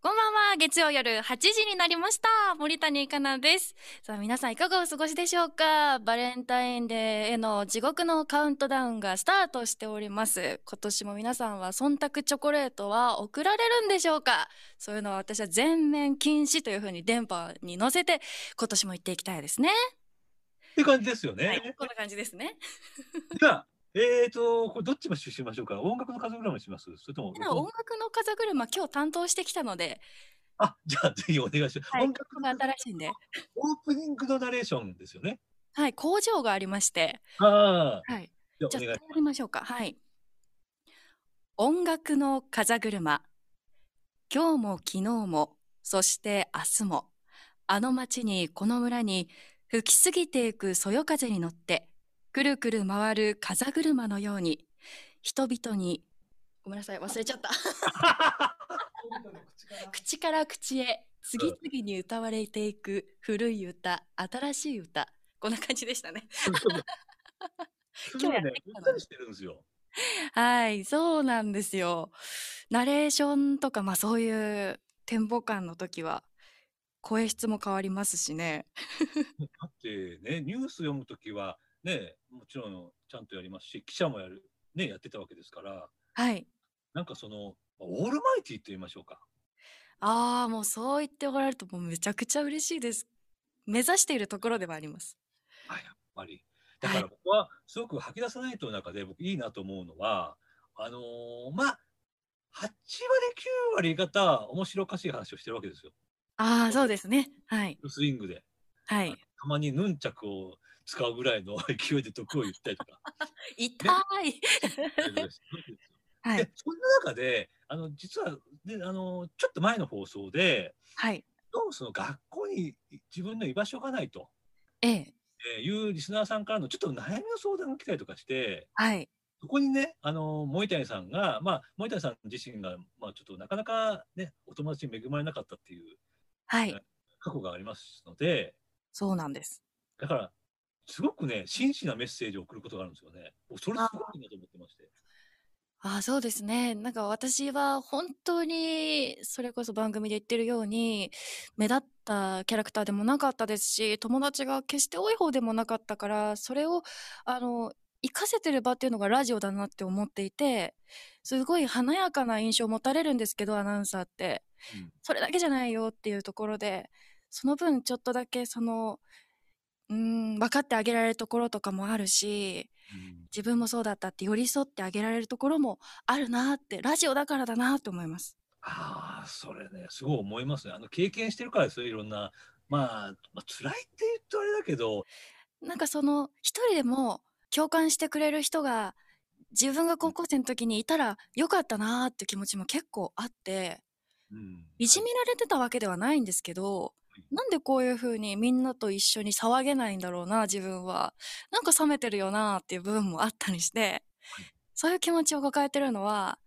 こんばんは。月曜夜8時になりました。森谷香奈です。さあ、皆さんいかがお過ごしでしょうか？バレンタインデーへの地獄のカウントダウンがスタートしております。今年も皆さんは忖度チョコレートは送られるんでしょうか？そういうのは私は全面禁止というふうに電波に乗せて今年も言っていきたいですね。って感じですよね。はい。こんな感じですね。[LAUGHS] じゃあ、えーと、これどっちもしましょうか？音楽の風車にします？それとも、音楽？の風車今日担当してきたので、あ、じゃあぜひお願いします。はい音楽の新しいんで。オープニングのナレーションですよね。はい、工場がありまして、ああ、はい。じゃあお願いじゃあ、やりましょうか。はい。音楽の風車。今日も昨日も、そして明日も、あの街にこの村に吹き過ぎていくそよ風に乗って、くるくる回る風車のように、人々に、ごめんなさい、忘れちゃった。[LAUGHS] 口から口へ次々に歌われていく古い歌、新しい歌。こんな感じでしたね。すごいね、ゆったりしてるんですよ。はい、そうなんですよ。ナレーションとか、まあそういうテンポ感の時は、声質も変わりますしね。[LAUGHS] だってね、ニュース読むときは、ね、もちろんちゃんとやりますし、記者もやる、ね、やってたわけですから、はい。なんかその、オールマイティと言いましょうか。ああ、もうそう言っておられるともうめちゃくちゃ嬉しいです。目指しているところではあります。あやっぱり。だから僕はすごく吐き出さないとの中で僕いいなと思うのは、あのーまあ、8割9割方面白おかしい話をしてるわけですよ。ああ、そうですね。はい。スイングで。はい。たまにヌンチャクを使うぐらいの [LAUGHS] 勢いで毒を言ったりとか。[LAUGHS] 痛い。はでい。そんな中で、あの、実は、で、あの、ちょっと前の放送で、はい。どうもその学校に自分の居場所がないと、ええ。えーいうリスナーさんからのちょっと悩みの相談が来たりとかして、はい。そこにね、あの、森谷さんが、まあ、森谷さん自身が、まあ、ちょっとなかなかね、お友達に恵まれなかったっていうはい。過去がありますので、そうなんです。だから、すごくね、真摯なメッセージを送ることがあるんですよね。それすごいなと思ってまして。ああ、そうですね。なんか私は本当に、それこそ番組で言ってるように、目立ったキャラクターでもなかったですし、友達が決して多い方でもなかったから、それを、あの、活かせてる場っていうのがラジオだなって思っていて、すごい華やかな印象を持たれるんですけど、アナウンサーって。うんそれだけじゃないよっていうところで、その分ちょっとだけその、うーん、分かってあげられるところとかもあるし、うん自分もそうだったって寄り添ってあげられるところもあるなって、ラジオだからだなって思います。ああ、それね、すごい思いますね。あの、経験してるからですよ、いろんな。まあ、まあ、辛いって言うとあれだけど、なんかその、一人でも共感してくれる人が、自分が高校生の時にいたらよかったなーって気持ちも結構あって、うんいじめられてたわけではないんですけど、なんでこういう風にみんなと一緒に騒げないんだろうな、自分は。なんか冷めてるよなっていう部分もあったりして、そういう気持ちを抱えてるのは、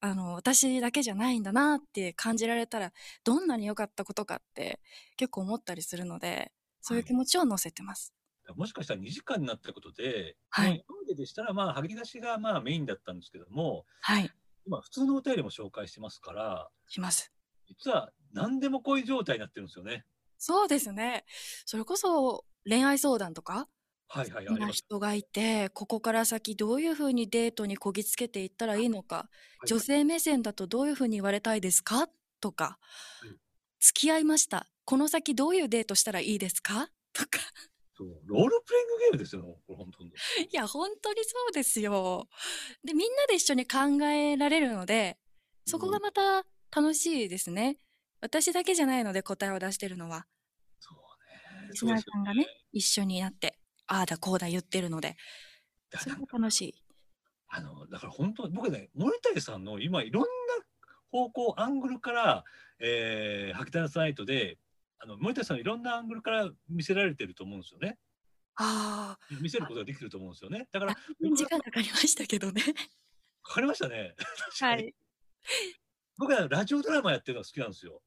あの、私だけじゃないんだなって感じられたら、どんなに良かったことかって結構思ったりするので、そういう気持ちを乗せてます。もしかしたら2時間になったことで、はい今まででしたら、まあ、吐き出しがまあメインだったんですけども、はい、今、普通のお便りも紹介してますから、します。実は何でもこういう状態になってるんですよね。そうですね。それこそ恋愛相談とか、はいはい、あ好きな。人がいて、ここから先どういうふうにデートにこぎつけていったらいいのか、はい女性目線だとどういうふうに言われたいですか？とか、うん付き合いました。この先どういうデートしたらいいですか？[LAUGHS] とか、[LAUGHS] そうロールプレイングゲームですよ、これ本当に。[LAUGHS] いや、本当にそうですよ。で、みんなで一緒に考えられるので、そこがまた楽しいですね。私だけじゃないので答えを出してるのは。そうね。リスナーさんがね、一緒になって、ああだこうだ言ってるので、それだからが楽しい。あの、だから本当、僕ね、森谷さんの今いろんな方向、アングルから、えー、吐き出さないとで、あの森谷さんのいろんなアングルから見せられてると思うんですよね。あ見せることができてると思うんですよね。だかあ、ら、時間かかりましたけどね。かかりましたね。[LAUGHS] はい。僕はラジオドラマやってるのが好きなんですよ。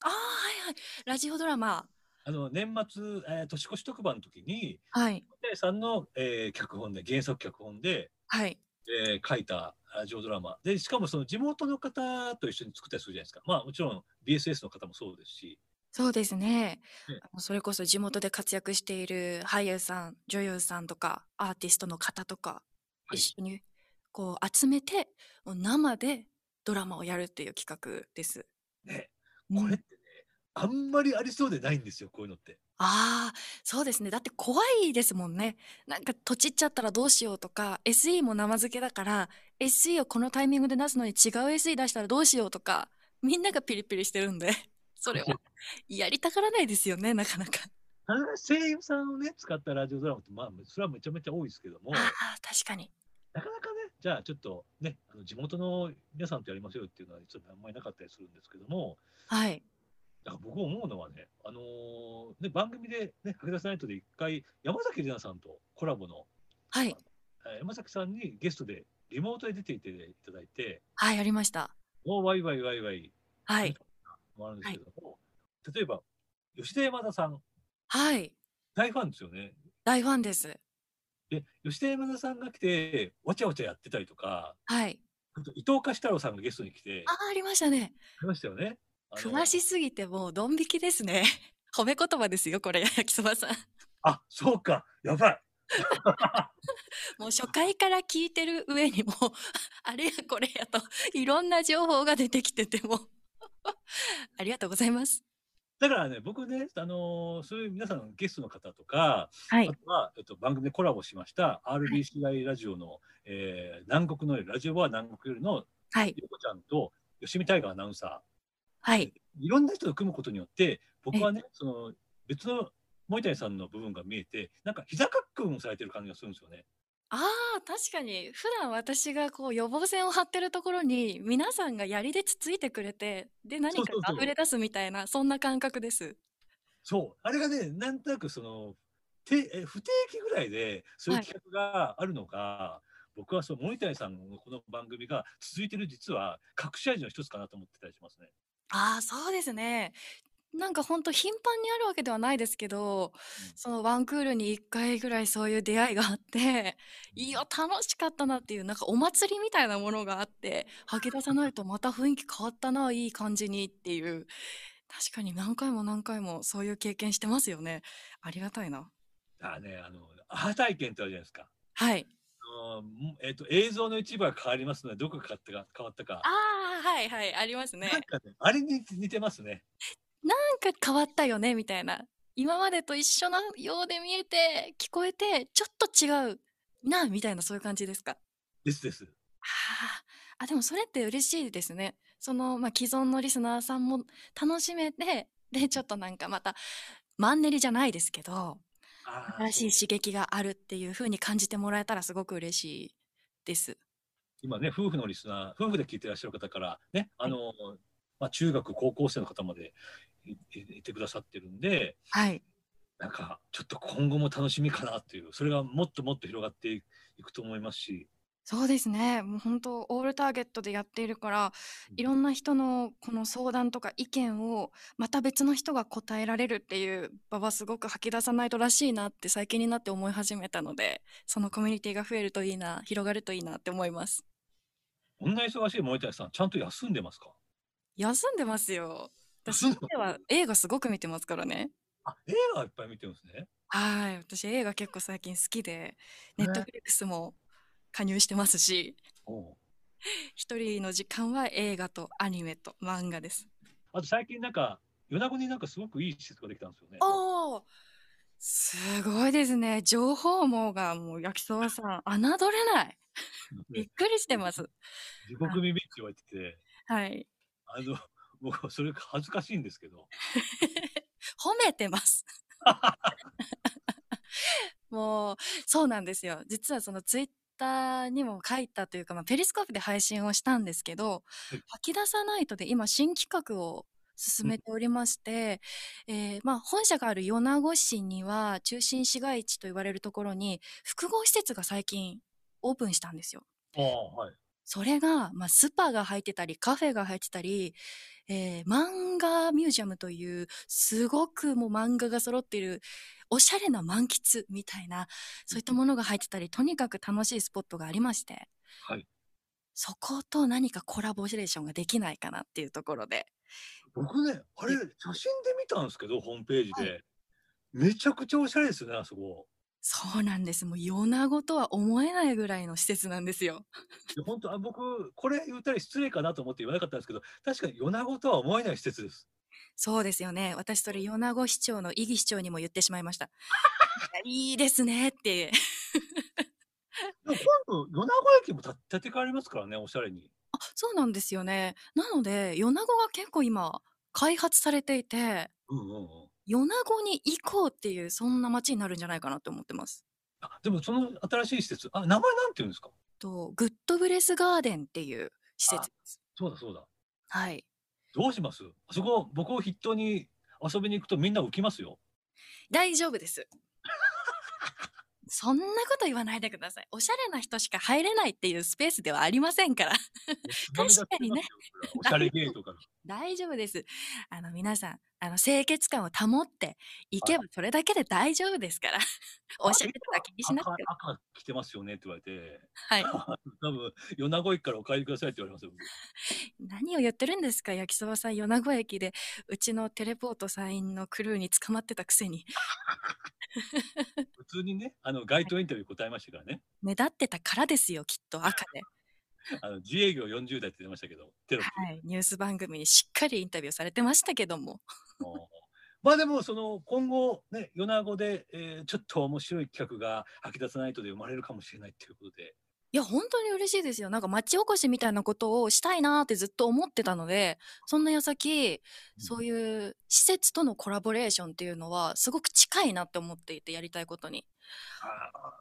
ああ、はいはい。ラジオドラマ。あの年末、えー年越し特番の時にはい。さんの、えー脚本で原作脚本で、はい。えー書いたラジオドラマでしかもその地元の方と一緒に作ったりするじゃないですかまあもちろん BSS の方もそうですしそうですねね。それこそ地元で活躍している俳優さん、女優さんとか、アーティストの方とか、はい一緒にこう集めて、生でドラマをやるっていう企画です。ねうんこれってね、あんまりありそうでないんですよこういうのって。ああ、そうですね。だって怖いですもんね。なんか、とちっちゃったらどうしようとか、SE も生付けだから、SE をこのタイミングで出すのに違う SE 出したらどうしようとか、みんながピリピリしてるんで、[LAUGHS] それをやりたがらないですよね、なかなか。声優さんをね使ったラジオドラマってまあそれはめちゃめちゃ多いですけどもああ、確かに。なかなかねじゃあちょっとねあの地元の皆さんとやりましょうよっていうのはちょっとあんまりなかったりするんですけどもはい。だから僕思うのはね、あのーね、番組でね、駆け出さないとで一回、山崎里奈さんとコラボの、はい。えー山崎さんにゲストでリモートで出ていていただいて、はい、ありました。もうワイワイワイワイはい。もあるんですけども、例えば、吉田山田さん、はい。大ファンですよね。大ファンです。で、吉田山田さんが来て、わちゃわちゃやってたりとか、はい。あと伊藤貸太郎さんがゲストに来て、ああ、ありましたね。ありましたよね。詳しすぎてもうドン引きですね。[LAUGHS] 褒め言葉ですよ、これ、焼きそばさん。あ、そうか、やばい。[LAUGHS] もう初回から聞いてる上にもう、[LAUGHS] あれやこれやと、いろんな情報が出てきてても、ありがとうございます。だからね、僕ね、あのーそういう皆さんのゲストの方とか、はあ。とは、えっと、番組でコラボしました RBCI ラジオの、えー南国の夜ラジオは南国夜のはい。ゆこちゃんと吉見大河アナウンサはい。ーいろんな人と組むことによって僕はねその別の森谷さんの部分が見えてなんか膝かっくんをされてる感じがするんですよね。ああ、確かに、普段私がこう予防線を張ってるところに、皆さんが槍でつついてくれて、で、何かそうそうそうが溢れ出すみたいな、そんな感覚です。そうあれがねなんとなくそのてえ不定期ぐらいでそういう企画があるのが、僕はそう森谷さんのこの番組が続いてる実は隠し味の一つかなと思ってたりしますね。ああ、そうですね。なんかほんと頻繁にあるわけではないですけど、そのワンクールに1回ぐらいそういう出会いがあって、いや、楽しかったなっていう、なんかお祭りみたいなものがあって、吐き出さないとまた雰囲気変わったな、いい感じにっていう。確かに何回も何回もそういう経験してますよね。ありがたいな。あねあのアハ体験ってあるじゃないですか。はい。えっと映像の一部が変わりますのでどこが変わったか変わったか。ああ、はいはい、ありますね。なんかねあれに似てますね。なんか変わったよねみたいな。今までと一緒なようで見えて聞こえてちょっと違う。なみたいなそういう感じですか？ですです。あーあでもそれって嬉しいですね。その、まあ、既存のリスナーさんも楽しめてでちょっとなんかまたマンネリじゃないですけど新しい刺激があるっていう風に感じてもらえたらすごく嬉しいです。今ね夫婦のリスナー夫婦で聞いてらっしゃる方からねあの、まあ、中学高校生の方までいいいてくださってるんではい。なんかちょっと今後も楽しみかなっていうそれがもっともっと広がっていくと思いますしそうですね。もう本当オールターゲットでやっているから、いろんな人のこの相談とか意見をまた別の人が答えられるっていう場はすごく吐き出さないとらしいなって最近になって思い始めたので、そのコミュニティが増えるといいな、広がるといいなって思います。こんな忙しい森谷さんちゃんと休んでますか？休んでますよ。私休んででは映画すごく見てますからね。あ映画いっぱい見てるんですねはい。私映画結構最近好きで、ネットフリックスも加入してますし、一人の時間は映画とアニメと漫画です。あと最近なんか米子になんかすごくいい施設ができたんですよねああすごいですね。情報網がもう焼きそばさん、[LAUGHS] 侮れない。びっくりしてます。地獄耳って言われてて、はい。あの、僕はそれが恥ずかしいんですけど、[LAUGHS] 褒めてます。[LAUGHS] もう、そうなんですよ。実はそのツイッターにも書いたというか、まあ、ペリスコープで配信をしたんですけど、はい吐き出さないとで今新企画を進めておりまして、えーまあ、本社がある米子市には中心市街地と言われるところに複合施設が最近オープンしたんですよ。はい。それが、まあ、スパが入ってたり、カフェが入ってたり、えー漫画ミュージアムという、すごくもう漫画が揃っている、おしゃれな満喫みたいな、そういったものが入ってたり、とにかく楽しいスポットがありまして、はい。そこと何かコラボレーションができないかなっていうところで。僕ね、あれ、写真で見たんですけど、ホームページで。めちゃくちゃおしゃれですよね、あそこ。そうなんです。もう、米子とは思えないぐらいの施設なんですよ。本当あ僕、これ言ったら失礼かなと思って言わなかったんですけど、確かに米子とは思えない施設です。そうですよね。私、それ、米子市長の伊木市長にも言ってしまいました。いいですねって。でも今度、米子駅も建建て替わりますからね、おしゃれに。あ、そうなんですよね。なので、米子が結構今、開発されていて、うんうんうん。米子に行こうっていう、そんな街になるんじゃないかなと思ってます。あでもその新しい施設、あ、名前なんて言うんですか？と、グッドブレスガーデンっていう施設です。そうだそうだ。はい。どうします？あそこ、僕を筆頭に遊びに行くとみんな浮きますよ。大丈夫です。[LAUGHS] そんなこと言わないでください。おしゃれな人しか入れないっていうスペースではありませんから。確かにね。おしゃれゲーとか。大丈夫です。あの、皆さん、あの、清潔感を保っていけばそれだけで大丈夫ですから。おしゃれとか気にしなくて。赤赤着てますよねって言われて、はい。[LAUGHS] 多分、米子駅からお帰りくださいって言われますよ。僕何を言ってるんですか焼きそばさん米子駅でうちのテレポートサインのクルーに捕まってたくせに [LAUGHS] 普通にね、あの、街頭インタビュー答えましたからね。目立ってたからですよきっと赤で、[LAUGHS] あの、自営業40代って出ましたけど、テロップ。はい、ニュース番組にしっかりインタビューされてましたけども。[LAUGHS] もまあでも、その、今後、ね、米子で、えーちょっと面白い企画が吐き出さないとで生まれるかもしれないっていうことで、いや本当に嬉しいですよなんか町おこしみたいなことをしたいなーってずっと思ってたのでそんな矢先そういう施設とのコラボレーションっていうのはすごく近いなって思っていてやりたいことに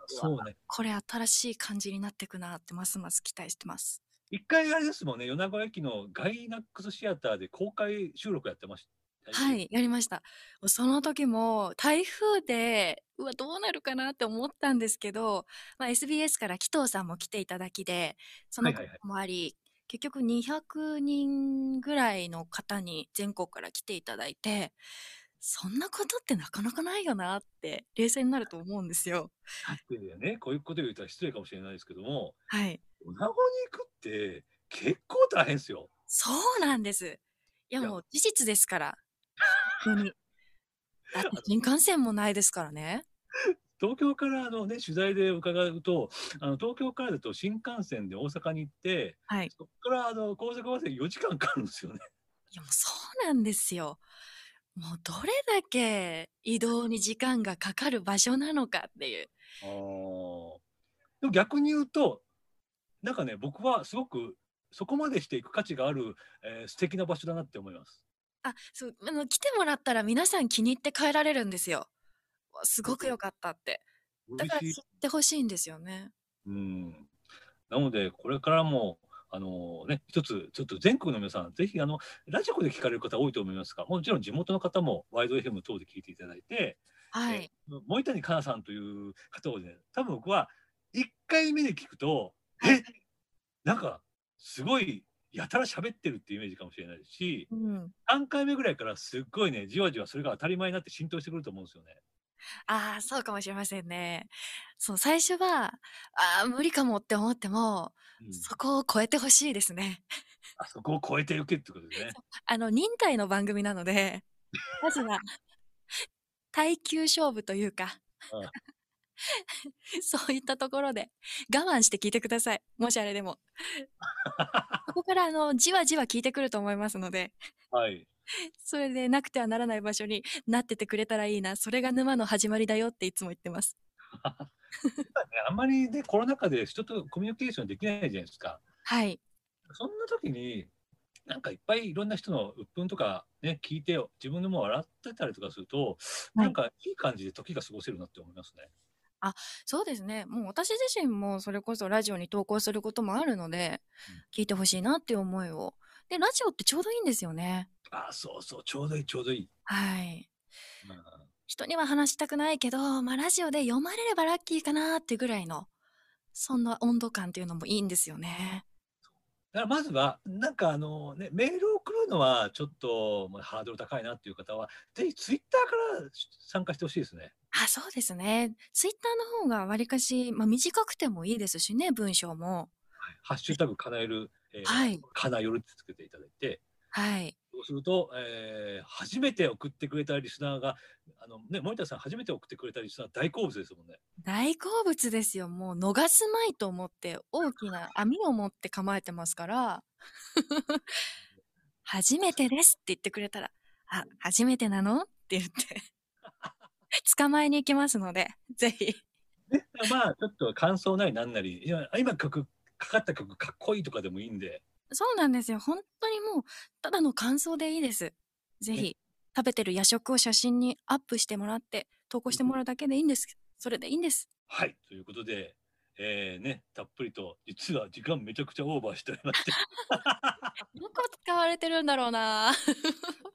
そうね。これ新しい感じになっていくなってますます期待してます一回あれですもんね、米子駅のガイナックスシアターで公開収録やってました。は。い、やりました。その時も台風で、うわ、どうなるかなって思ったんですけど、まあ、SBS から紀藤さんも来ていただきで、そのこはいはいはいともあり、結局200人ぐらいの方に全国から来ていただいて、そんなことってなかなかないよなって冷静になると思うんですよ。だってね、こういうこと言うたら失礼かもしれないですけども、はい。米子に行くって結構大変ですよ。そうなんです。いやいやもう事実ですから。本当に。だって新幹線もないですからね。東京からあの、ね、取材で伺うと、あの東京からだと新幹線で大阪に行って、はい。そこからあの高速バスで4時間かかるんですよね。いやもうそうなんですよ。もうどれだけ移動に時間がかかる場所なのかっていう。あーでも逆に言うと、なんかね、僕はすごくそこまでしていく価値がある、えー素敵な場所だなって思います。あ、そう、あの、来てもらったら皆さん気に入って帰られるんですよ。わすごく良かったって。だから知ってほしいんですよね。うん。なので、これからも、あのね、一つ、ちょっと全国の皆さん、ぜひ、あの、ラジコで聞かれる方多いと思いますが、もちろん地元の方もワイド FM 等で聞いていただいて、はい。えー森谷香奈さんという方をね、多分僕は1回目で聞くと、はいえなんか、すごい、やたら喋ってるっていうイメージかもしれないし、うん。3回目ぐらいからすっごいね、じわじわそれが当たり前になって浸透してくると思うんですよね。ああ、そうかもしれませんね。そう、最初は、ああ、無理かもって思っても、うんそこを超えてほしいですね。あそこを超えていけってことですね。[LAUGHS] あの、忍耐の番組なので、まずは、[LAUGHS] 耐久勝負というかあ、[LAUGHS] そういったところで我慢して聞いてください。もしあれでも。[LAUGHS] ここから、あの、じわじわ聞いてくると思いますので、はい。それでなくてはならない場所になっててくれたらいいな。それが沼の始まりだよっていつも言ってます。ね [LAUGHS] あんまりね、コロナ禍で人とコミュニケーションできないじゃないですか。はい。そんな時に、なんかいっぱいいろんな人の鬱憤とかね、聞いて、自分でも笑ってたりとかすると、はいなんかいい感じで時が過ごせるなって思いますね。そうですね。もう私自身もそれこそラジオに投稿することもあるので、聞いてほしいなっていう思いを。で、ラジオってちょうどいいんですよね。ああ、そうそう、ちょうどいい、ちょうどいい。はい。うん人には話したくないけど、まあラジオで読まれればラッキーかなってぐらいの、そんな温度感っていうのもいいんですよね。だからまずは、なんかあのね、メールを送るのはちょっとまあハードル高いなっていう方は、ぜひツイッターから参加してほしいですね。あ、そうですね。ツイッターの方がわりかし、まあ短くてもいいですしね、文章も。ハッシュタグかなえる、えーはいかなよるってつけていただいて、はい。そうすると、えー初めて送ってくれたリスナーが、あのね、森田さん初めて送ってくれたリスナー大好物ですもんね。大好物ですよ。もう逃すまいと思って、大きな網を持って構えてますから、[LAUGHS] 初めてですって言ってくれたら、あ、初めてなの？って言って、[LAUGHS] 捕まえに行きますので、[LAUGHS] ぜひ。ね、まあ、ちょっと感想なりなんなり、いや今曲、かかった曲かっこいいとかでもいいんで、そうなんですよ。本当にもう、ただの感想でいいです。ぜひ、食べてる夜食を写真にアップしてもらって、投稿してもらうだけでいいんです。それでいいんです。はい、ということで、えーね、たっぷりと、実は時間めちゃくちゃオーバーしておりまして、どこ使われてるんだろうな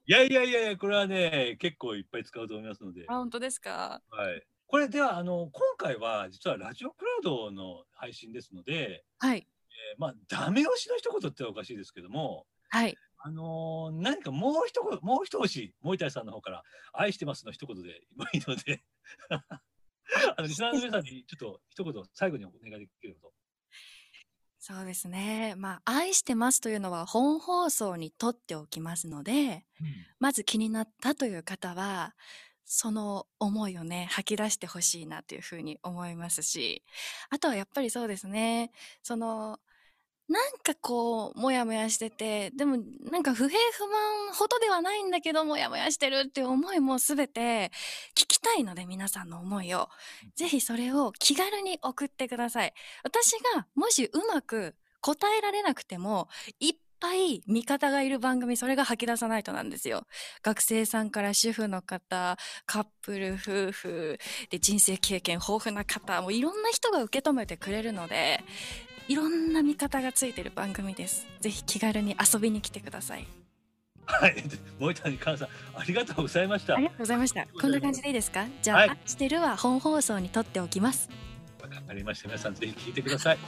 いやいやいやいや、これはね、結構いっぱい使うと思いますので、あ、本当ですか？はい。これでは、あの、今回は実はラジオクラウドの配信ですので、はい。えーまあ、ダメ押しの一言っておかしいですけども、はい。あのー何かもう一言、もう一押し、森谷さんの方から、愛してますの一言でもいいので、[LAUGHS] あの、リスナーの皆さんにちょっと一言、最後にお願いできると。そうですね。まあ、愛してますというのは本放送にとっておきますので、まず気になったという方は、その思いをね、吐き出してほしいなというふうに思いますし、あとはやっぱりそうですね、その、なんかこう、もやもやしてて、でもなんか不平不満ほどではないんだけど、もやもやしてるっていう思いもすべて聞きたいので、皆さんの思いを。ぜひそれを気軽に送ってください。私がもしうまく答えられなくても、いっぱい味方がいる番組、それが吐き出さないとなんですよ。学生さんから主婦の方、カップル、夫婦、で人生経験豊富な方、もういろんな人が受け止めてくれるので、いろんな味方がついてる番組です。ぜひ気軽に遊びに来てください。はい。森谷寛さん、ありがとうございました。わありがとうございました。こんな感じでいいですか？じゃあ、はい愛してるは本放送にとっておきます。かりました。皆さん、ぜひ聞いてください。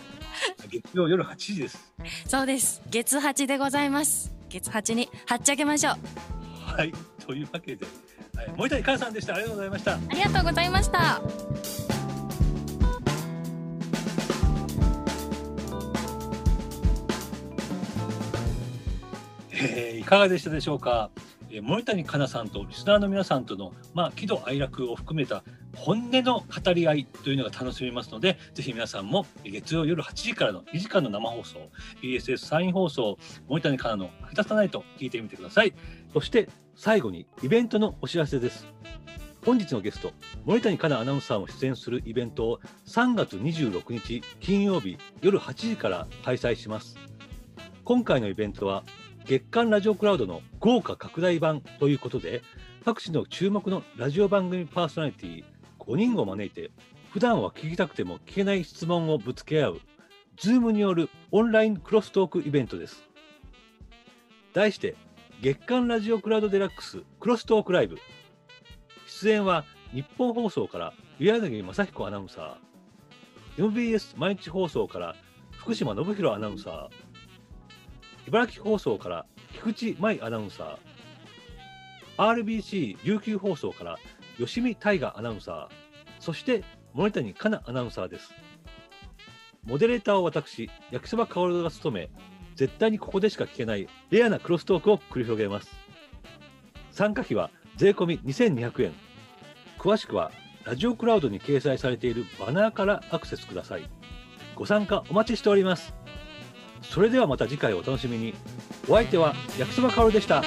[LAUGHS] 月曜夜8時です。そうです。月8でございます。月8にはっちゃけましょう。はい。というわけで、はい、森谷寛さんでした。ありがとうございました。ありがとうございました。えーいかがでしたでしょうか、えー森谷香奈さんとリスナーの皆さんとの、まあ、喜怒哀楽を含めた本音の語り合いというのが楽しめますのでぜひ皆さんも月曜夜8時からの2時間の生放送 BSS サイン放送森谷香奈の「下手さない」と聞いてみてください。そして最後にイベントのお知らせです。本日のゲスト森谷香奈アナウンサーも出演するイベントを3月26日金曜日夜8時から開催します。今回のイベントは月刊ラジオクラウドの豪華拡大版ということで各地の注目のラジオ番組パーソナリティ5人を招いて普段は聞きたくても聞けない質問をぶつけ合う Zoom によるオンラインクロストークイベントです。題して月刊ラジオクラウドデラックスクロストークライブ。出演は日本放送から岩柳正彦アナウンサー。MBS 毎日放送から福島信弘アナウンサー。茨城放送から菊池舞アナウンサー RBC 琉球放送から吉見大河アナウンサーそして森谷香奈アナウンサーです。モデレーターを私焼きそばかおるが務め絶対にここでしか聞けないレアなクロストークを繰り広げます。参加費は税込2200円。詳しくはラジオクラウドに掲載されているバナーからアクセスください。ご参加お待ちしております。それではまた次回お楽しみに。お相手は焼きそばかおるでした。